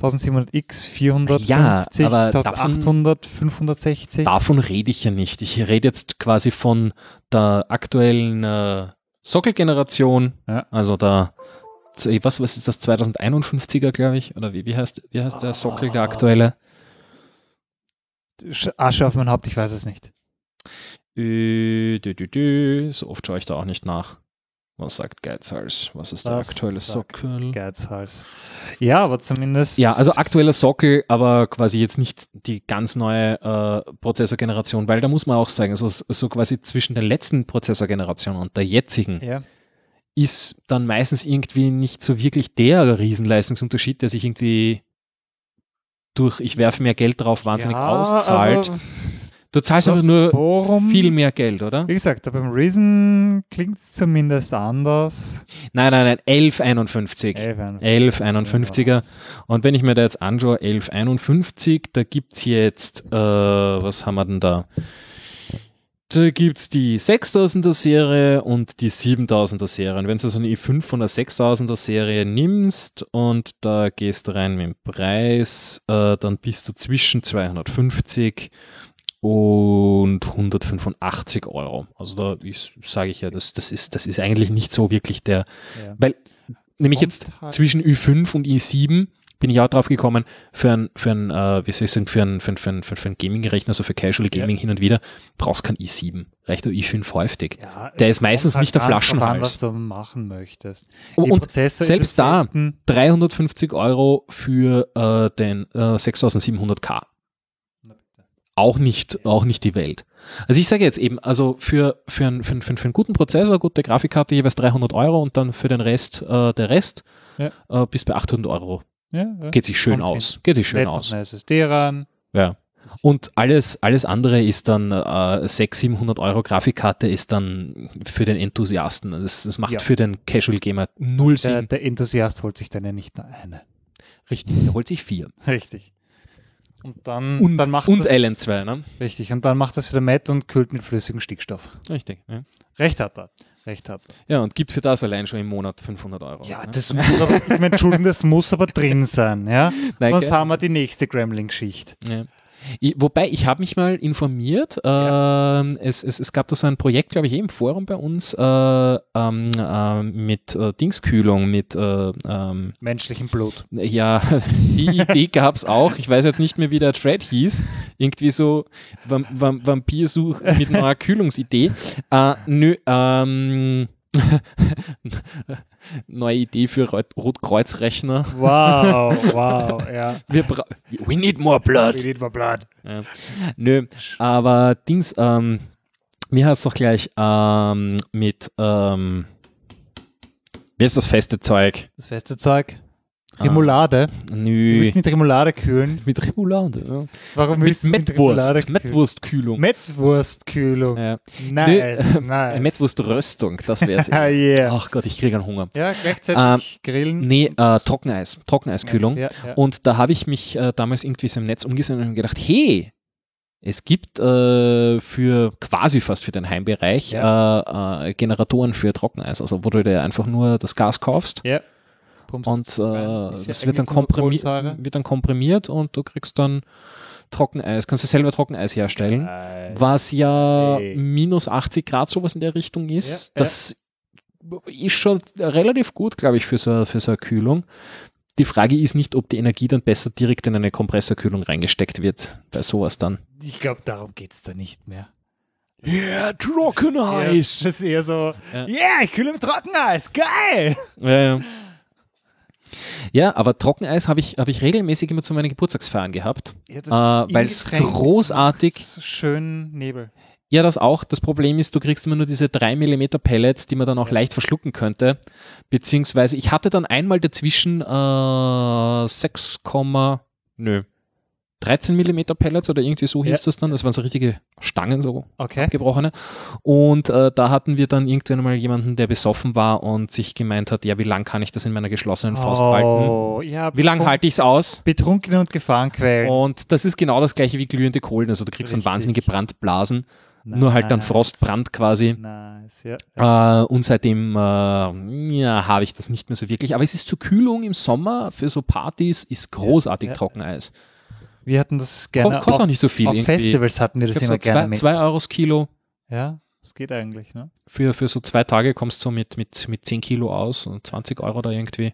1700X, 450, Ja, aber davon- 1800, 560. Davon rede ich ja nicht. Ich rede jetzt quasi von der aktuellen äh, Sockelgeneration, Ja. also der, was, was ist das, 2051er, glaube ich, oder wie, wie, heißt, wie heißt der Sockel, der aktuelle? Sch- Asche auf mein Haupt, ich weiß es nicht. Äh. So oft schaue ich da auch nicht nach. Was sagt Geizhals? Was ist der Was aktuelle Sockel? Geizhals. Ja, aber zumindest. Ja, also aktueller Sockel, aber quasi jetzt nicht die ganz neue äh, Prozessorgeneration, weil da muss man auch sagen, so, so quasi zwischen der letzten Prozessorgeneration und der jetzigen Ja. Ist dann meistens irgendwie nicht so wirklich der Riesenleistungsunterschied, der sich irgendwie durch ich werfe mehr Geld drauf wahnsinnig ja, auszahlt. Also, du zahlst einfach nur Forum, viel mehr Geld, oder? Wie gesagt, beim Reason klingt es zumindest anders. Nein, nein, nein, 1151. 1151er. Und wenn ich mir da jetzt anschaue, 1151, da gibt es jetzt, äh, was haben wir denn da? Da gibt es die 6000er Serie und die 7000er Serie. Und wenn du so eine i5 von der 6000er Serie nimmst und da gehst du rein mit dem Preis, äh, dann bist du zwischen 250 und 185 Euro. Also da sage ich ja, das, das, ist, das ist eigentlich nicht so wirklich der, Ja. weil nämlich jetzt halt- zwischen Ü5 und i7 bin ich auch drauf gekommen, für ein, für ein, äh, wie soll ich sagen, für ein, für ein, für ein, für ein Gaming-Rechner, so für Casual Ja. Gaming hin und wieder, brauchst kein i7. Reicht der i5 häufig. Ja, Der ist meistens halt nicht der Flaschenhals. was du machen möchtest. Und, Die und selbst da- interessierten- 350 Euro für äh, den äh, 6700K. Auch nicht, auch nicht die Welt. Also ich sage jetzt eben, also für, für, einen, für, einen, für, einen, guten Prozessor, gute Grafikkarte jeweils 300 Euro und dann für den Rest, äh, der Rest Ja. äh, bis bei 800 Euro. Ja, ja. Geht sich schön aus. Geht sich schön aus. eine SSD ran. Ja. Und alles, alles andere ist dann äh, 600, 700 Euro Grafikkarte ist dann für den Enthusiasten. Das, das macht Ja. für den Casual Gamer null Der, Sinn. der Enthusiast holt sich dann ja nicht nur eine. Richtig, der holt sich vier. Richtig. Und dann, Und, dann macht und das, Allen 2, ne? Richtig. Und dann macht das wieder matt und kühlt mit flüssigem Stickstoff. Richtig. Ja. Recht hat er. Recht hat ja, und gibt für das allein schon im Monat 500 Euro. Ja, ne? das muss aber, ich meine, Entschuldigung, das muss aber drin sein, ja? Nein, Sonst gell? haben wir die nächste Gremlin-Geschichte. Ja. Ich, wobei, ich habe mich mal informiert, ähm, es, es, es gab da so ein Projekt, glaube ich, eh im Forum bei uns äh, ähm, äh, mit äh, Dingskühlung, mit äh, ähm, Menschlichem Blut. ja, die Idee gab es auch. Ich weiß jetzt nicht mehr, wie der Thread hieß. Irgendwie so Vam Vam Vampirsuch mit neuer Kühlungsidee. Äh, nö, ähm, neue Idee für Rot Rotkreuzrechner. Wow, wow, ja. Wir bra We need more blood. need more blood. Ja. Nö, aber Dings, ähm, mir hat es doch gleich ähm, mit, ähm, wie ist das feste Zeug? Das feste Zeug. Remoulade. Du Nö, willst mit Remoulade kühlen. mit Remoulade. Ja. Warum Mit willst du mit Remoulade? Mettwurstkühlung. Mettwurstkühlung. Ja. Nice, Nö, nice. Mettwurströstung, das wäre Ah, es. yeah. Ach Gott, ich kriege einen Hunger. Ja, gleichzeitig grillen. Nee, äh, Trockeneis, Trockeneiskühlung. Ja, ja. Und da habe ich mich äh, damals irgendwie so im Netz umgesehen und gedacht, hey, es gibt äh, für quasi fast für den Heimbereich äh, äh, Generatoren für Trockeneis, also wo du dir einfach nur das Gas kaufst ja. Pumpst und es äh, Ist ja das wird dann, wird dann komprimiert und du kriegst dann Trockeneis, kannst du selber Trockeneis herstellen, Geil. was ja Hey. minus 80 Grad sowas in der Richtung ist. Ja, ja. das ist schon relativ gut, glaube ich, für so, für so eine Kühlung. Die Frage ist nicht, ob die Energie dann besser direkt in eine Kompressorkühlung reingesteckt wird, bei sowas dann. Ich glaube, darum geht es da nicht mehr. Yeah, Ja, Trockeneis! das ist eher so, Ja. yeah, ich kühle im Trockeneis, geil! Ja, ja. Ja, aber Trockeneis habe ich, hab ich regelmäßig immer zu meinen Geburtstagsfeiern gehabt, Ja, das äh, weil es großartig Schön Nebel. Ja, das auch. Das Problem ist, du kriegst immer nur diese 3 mm Pellets, die man dann auch Ja. leicht verschlucken könnte. Beziehungsweise ich hatte dann einmal dazwischen äh, 6, nö, 13 mm Pellets oder irgendwie so hieß Ja. das dann. Das waren so richtige Stangen, so Okay. abgebrochene. Und äh, da hatten wir dann irgendwann mal jemanden, der besoffen war und sich gemeint hat, ja, wie lang kann ich das in meiner geschlossenen Faust halten? Oh, ja, Wie lange halte ich es aus? Betrunkene und Gefahrenquellen. Und das ist genau das gleiche wie glühende Kohlen. Also du kriegst dann Richtig. wahnsinnige Brandblasen. Nur halt dann Nice. Frostbrand quasi. Nice, ja. Äh, und seitdem äh, ja, habe ich das nicht mehr so wirklich. Aber es ist zur Kühlung im Sommer für so Partys, ist großartig ja. Trockeneis. Wir hatten das gerne kostet auch nicht so viel. auf irgendwie. Festivals hatten wir das immer so gerne zwei, mit. zwei Euro das Kilo. Ja, das geht eigentlich, ne? Für, für so zwei Tage kommst du mit, mit, mit 10 Kilo aus und 20 Euro da irgendwie.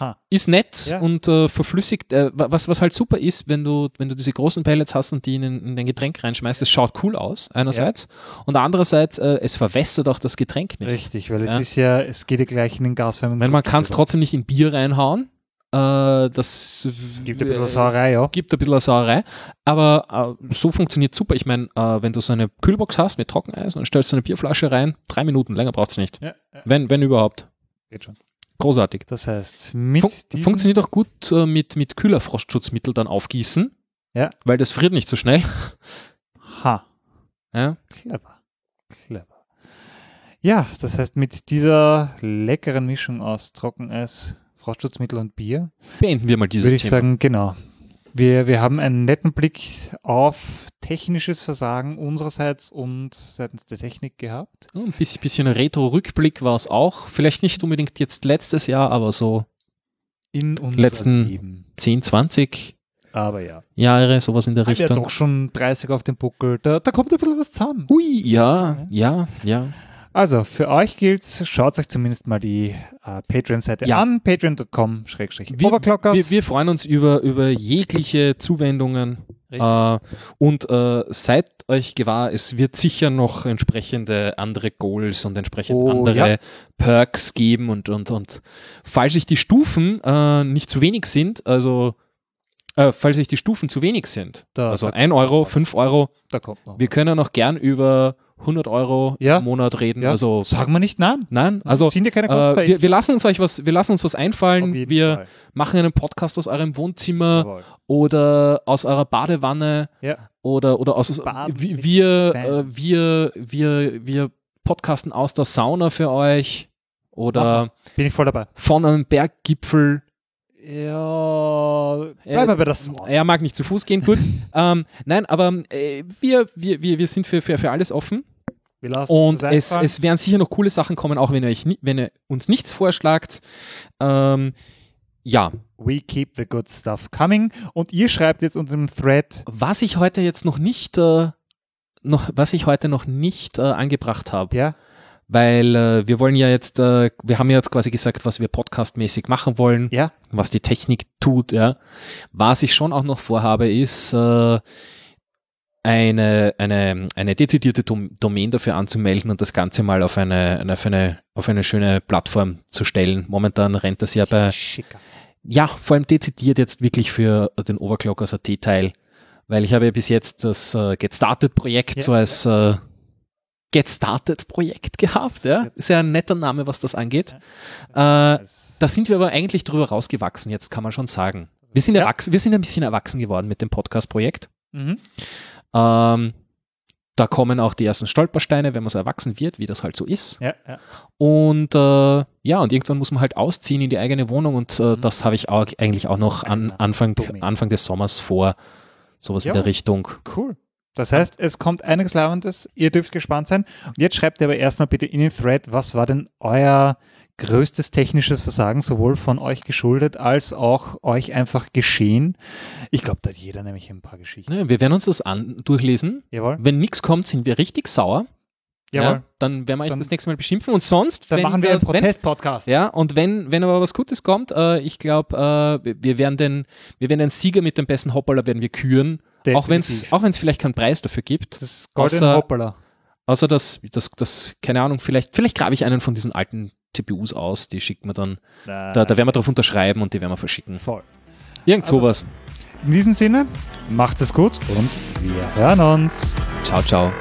Ha. Ist nett Ja. und äh, verflüssigt. Äh, wa- was, was halt super ist, wenn du, wenn du diese großen Pellets hast und die in, in dein Getränk reinschmeißt, es schaut cool aus, einerseits. Und andererseits, äh, es verwässert auch das Getränk nicht. Richtig, weil es Ja. ist ja, es geht ja gleich in den gasförmigen Weil man kann es trotzdem nicht in Bier reinhauen. Äh, das Gibt ein bisschen Sauerei, ja. gibt ein bisschen Sauerei, aber äh, so funktioniert super. Ich meine, äh, wenn du so eine Kühlbox hast mit Trockeneis und stellst so eine Bierflasche rein, drei Minuten, länger braucht es nicht. ja, ja. Wenn, wenn überhaupt. Geht schon. Großartig. Das heißt, mit Fun funktioniert auch gut äh, mit, mit Kühlerfrostschutzmittel dann aufgießen, Ja. weil das friert nicht so schnell. Ha. Ja. Clever. Clever. Ja, das heißt, mit dieser leckeren Mischung aus Trockeneis, Frostschutzmittel und Bier, Beenden wir mal dieses würde ich Thema. sagen, genau. Wir, wir haben einen netten Blick auf technisches Versagen unsererseits und seitens der Technik gehabt. Ein bisschen, bisschen Retro-Rückblick war es auch. Vielleicht nicht unbedingt jetzt letztes Jahr, aber so In Letzten- Leben. 10, 20 Aber ja. Jahre, sowas in der Hat ja Richtung. doch schon 30 auf dem Buckel. Da, da kommt ein bisschen was zusammen. Hui, ja, ja, ja. Also, für euch gilt's, schaut euch zumindest mal die äh, Patreon-Seite Ja. an, patreon.com Overclockers. wir, wir freuen uns über, über jegliche Zuwendungen äh, und äh, seid euch gewahr, es wird sicher noch entsprechende andere Goals und entsprechend Oh, andere ja. Perks geben und, und, und falls sich die Stufen äh, nicht zu wenig sind, also äh, falls sich die Stufen zu wenig sind, Da- also da 1 Euro, was. 5 Euro, da kommt noch. wir können auch gern über 100 Euro Ja. im Monat reden. Ja. Also Sagen wir nicht nein. nein, also Ziehen dir keine äh, wir, wir lassen uns euch was, wir lassen uns was einfallen. Wir Fall. machen einen Podcast aus eurem Wohnzimmer Jawohl. oder aus eurer Badewanne Ja. oder, oder aus Baden wir, mit wir, äh, wir, wir, wir podcasten aus der Sauna für euch oder Bin ich voll dabei. von einem Berggipfel. Ja, bleiben wir bei das. Er mag nicht zu Fuß gehen, gut. ähm, nein, aber äh, wir, wir, wir, wir sind für, für, für alles offen. Wir lassen Und es, es werden sicher noch coole Sachen kommen, auch wenn ihr, euch wenn ihr uns nichts vorschlagt. Ähm, ja, We keep the good stuff coming. Und ihr schreibt jetzt unter dem Thread, was ich heute jetzt noch nicht, äh, noch, was ich heute noch nicht äh, angebracht habe, ja, weil äh, wir wollen ja jetzt, äh, wir haben ja jetzt quasi gesagt, was wir podcastmäßig machen wollen, ja, was die Technik tut, ja. Was ich schon auch noch vorhabe, ist äh, eine, eine, eine dezidierte Dom Domain dafür anzumelden und das Ganze mal auf eine, eine, auf eine, auf eine schöne Plattform zu stellen. Momentan rennt das ja bei, schicker. ja, vor allem dezidiert jetzt wirklich für den Overclockers AT-Teil, weil ich habe ja bis jetzt das äh, Get Started-Projekt Ja, so als äh, Get Started-Projekt gehabt. Ja? Ist ja ein netter Name, was das angeht. Äh, da sind wir aber eigentlich drüber rausgewachsen, jetzt kann man schon sagen. Wir sind, Ja. wir sind ein bisschen erwachsen geworden mit dem Podcast-Projekt. Mhm. Ähm, da kommen auch die ersten Stolpersteine, wenn man so erwachsen wird, wie das halt so ist. Ja, ja. Und äh, ja, und irgendwann muss man halt ausziehen in die eigene Wohnung und äh, Mhm. das habe ich auch, eigentlich auch noch an Anfang. Anfang des Sommers vor. Sowas Ja. in der Richtung. Cool. Das heißt, es kommt einiges Labendes. Ihr dürft gespannt sein. Und jetzt schreibt ihr aber erstmal bitte in den Thread, was war denn euer größtes technisches Versagen, sowohl von euch geschuldet als auch euch einfach geschehen? Ich glaube, da hat jeder nämlich ein paar Geschichten. Ja, wir werden uns das an durchlesen. Jawohl. Wenn nichts kommt, sind wir richtig sauer. Jawohl. Ja, dann werden wir euch Dann- das nächste Mal beschimpfen. Und sonst, Dann machen wir einen das- wenn, Protest-Podcast. Ja, und wenn, wenn aber was Gutes kommt, äh, ich glaube, äh, wir werden den, wir werden den Sieger mit dem besten Hoppala werden wir küren. Auch wenn es Definitiv. vielleicht keinen Preis dafür gibt. Das goldene außer- Hoppala. Außer dass, das, das, keine Ahnung, vielleicht, vielleicht grabe ich einen von diesen alten CPUs aus, die schickt man dann, da, da werden wir drauf unterschreiben und die werden wir verschicken. Voll. Irgend Also- sowas. In diesem Sinne, macht es gut und wir hören uns. Ciao, ciao.